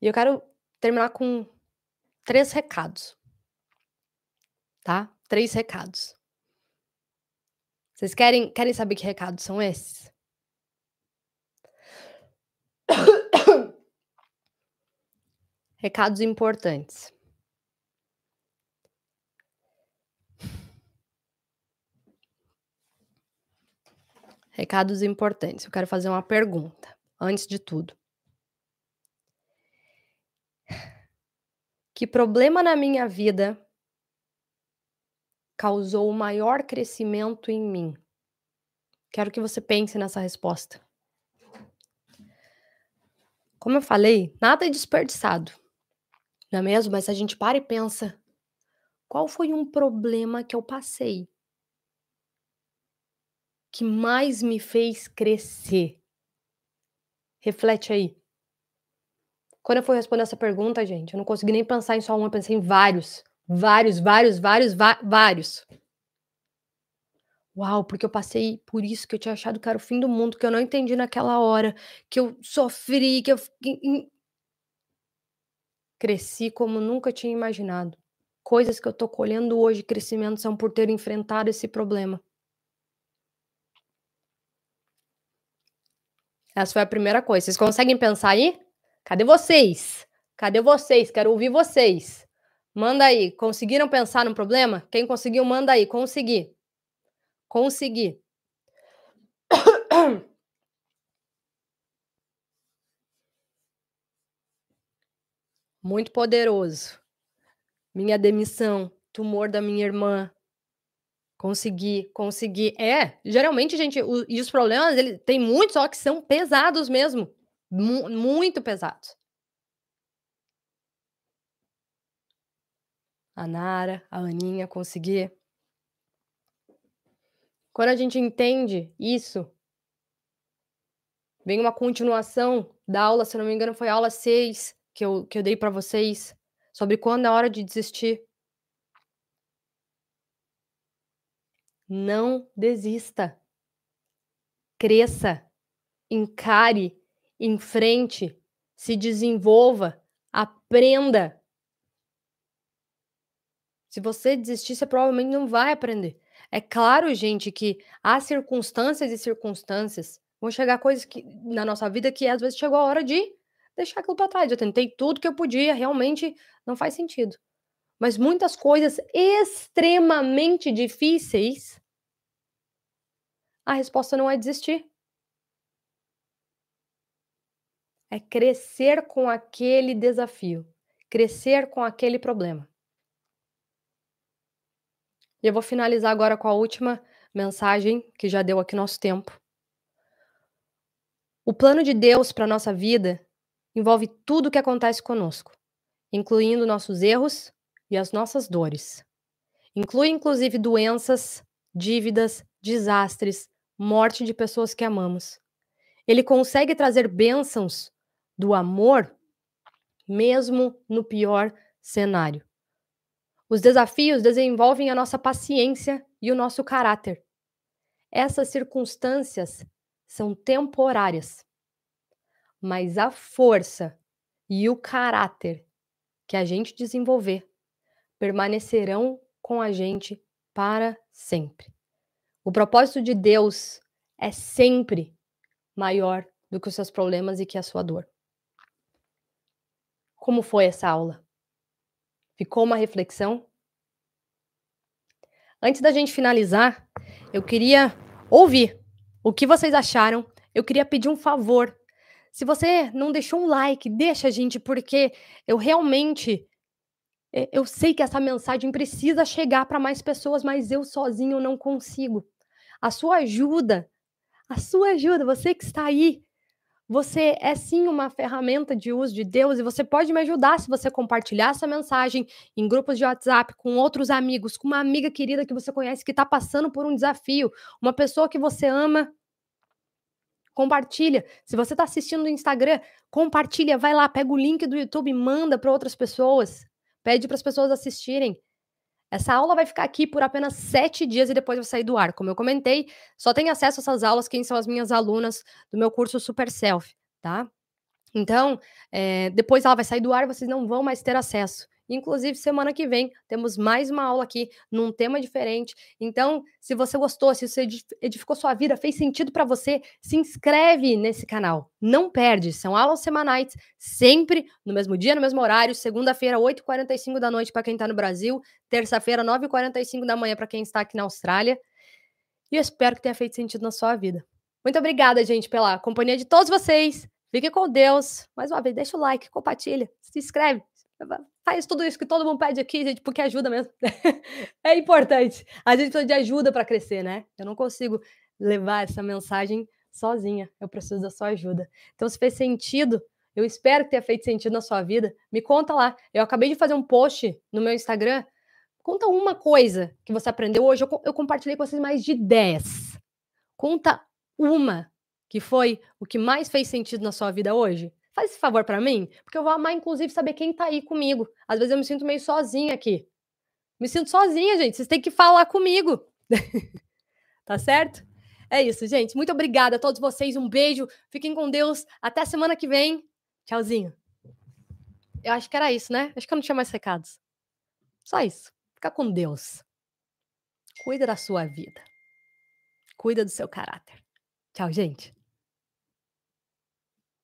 E eu quero terminar com três recados. Tá? Três recados. Vocês querem, querem saber que recados são esses? Recados importantes. Recados importantes. Eu quero fazer uma pergunta, antes de tudo. Que problema na minha vida causou o maior crescimento em mim? Quero que você pense nessa resposta. Como eu falei, nada é desperdiçado. Não é mesmo? Mas a gente para e pensa: qual foi um problema que eu passei que mais me fez crescer? Reflete aí. Quando eu fui responder essa pergunta, gente, eu não consegui nem pensar em só um, eu pensei em vários. Vários, vários, vários, vários. Uau, porque eu passei por isso que eu tinha achado que era o fim do mundo, que eu não entendi naquela hora, que eu sofri, que eu Cresci como nunca tinha imaginado. Coisas que eu tô colhendo hoje, crescimento, são por ter enfrentado esse problema. Essa foi a primeira coisa. Vocês conseguem pensar aí? Cadê vocês? Cadê vocês? Quero ouvir vocês. Manda aí. Conseguiram pensar no problema? Quem conseguiu, manda aí. Consegui. Consegui. Muito poderoso. Minha demissão, tumor da minha irmã. Consegui, consegui. É, geralmente, gente, o, e os problemas, ele tem muitos, só que são pesados mesmo. Mu muito pesados. A Nara, a Aninha, consegui. Quando a gente entende isso, vem uma continuação da aula, se não me engano, foi aula 6, que eu, que eu dei para vocês sobre quando é hora de desistir. Não desista. Cresça, encare, enfrente, se desenvolva, aprenda. Se você desistir, você provavelmente não vai aprender. É claro, gente, que há circunstâncias e circunstâncias. Vão chegar coisas que, na nossa vida que às vezes chegou a hora de deixar aquilo para trás. Eu tentei tudo que eu podia, realmente não faz sentido. Mas muitas coisas extremamente difíceis, a resposta não é desistir. É crescer com aquele desafio, crescer com aquele problema. E eu vou finalizar agora com a última mensagem que já deu aqui nosso tempo. O plano de Deus para nossa vida envolve tudo o que acontece conosco, incluindo nossos erros e as nossas dores. Inclui inclusive doenças, dívidas, desastres, morte de pessoas que amamos. Ele consegue trazer bênçãos do amor mesmo no pior cenário. Os desafios desenvolvem a nossa paciência e o nosso caráter. Essas circunstâncias são temporárias mas a força e o caráter que a gente desenvolver permanecerão com a gente para sempre. O propósito de Deus é sempre maior do que os seus problemas e que a sua dor. Como foi essa aula? Ficou uma reflexão? Antes da gente finalizar, eu queria ouvir o que vocês acharam. Eu queria pedir um favor se você não deixou um like, deixa, gente, porque eu realmente eh, eu sei que essa mensagem precisa chegar para mais pessoas, mas eu sozinho não consigo. A sua ajuda, a sua ajuda, você que está aí, você é sim uma ferramenta de uso de Deus e você pode me ajudar se você compartilhar essa mensagem em grupos de WhatsApp com outros amigos, com uma amiga querida que você conhece que está passando por um desafio, uma pessoa que você ama compartilha. Se você está assistindo no Instagram, compartilha, vai lá, pega o link do YouTube manda para outras pessoas. Pede para as pessoas assistirem. Essa aula vai ficar aqui por apenas sete dias e depois vai sair do ar. Como eu comentei, só tem acesso a essas aulas quem são as minhas alunas do meu curso Super Self, tá? Então, é, depois ela vai sair do ar e vocês não vão mais ter acesso. Inclusive, semana que vem temos mais uma aula aqui num tema diferente. Então, se você gostou, se você edificou sua vida, fez sentido para você, se inscreve nesse canal. Não perde, são aulas semanais, sempre no mesmo dia, no mesmo horário. Segunda-feira, 8h45 da noite para quem está no Brasil. Terça-feira, 9h45 da manhã para quem está aqui na Austrália. E eu espero que tenha feito sentido na sua vida. Muito obrigada, gente, pela companhia de todos vocês. Fique com Deus. Mais uma vez, deixa o like, compartilha, se inscreve. Faz tudo isso que todo mundo pede aqui, gente, porque ajuda mesmo. é importante. A gente precisa de ajuda para crescer, né? Eu não consigo levar essa mensagem sozinha. Eu preciso da sua ajuda. Então, se fez sentido, Eu espero que tenha feito sentido na sua vida. Me conta lá. Eu acabei de fazer um post no meu Instagram. Conta uma coisa que você aprendeu hoje. Eu, eu compartilhei com vocês mais de 10. Conta uma que foi o que mais fez sentido na sua vida hoje. Faz esse favor para mim, porque eu vou amar, inclusive, saber quem tá aí comigo. Às vezes eu me sinto meio sozinha aqui. Me sinto sozinha, gente. Vocês têm que falar comigo. tá certo? É isso, gente. Muito obrigada a todos vocês. Um beijo. Fiquem com Deus. Até semana que vem. Tchauzinho. Eu acho que era isso, né? Acho que eu não tinha mais recados. Só isso. Fica com Deus. Cuida da sua vida. Cuida do seu caráter. Tchau, gente.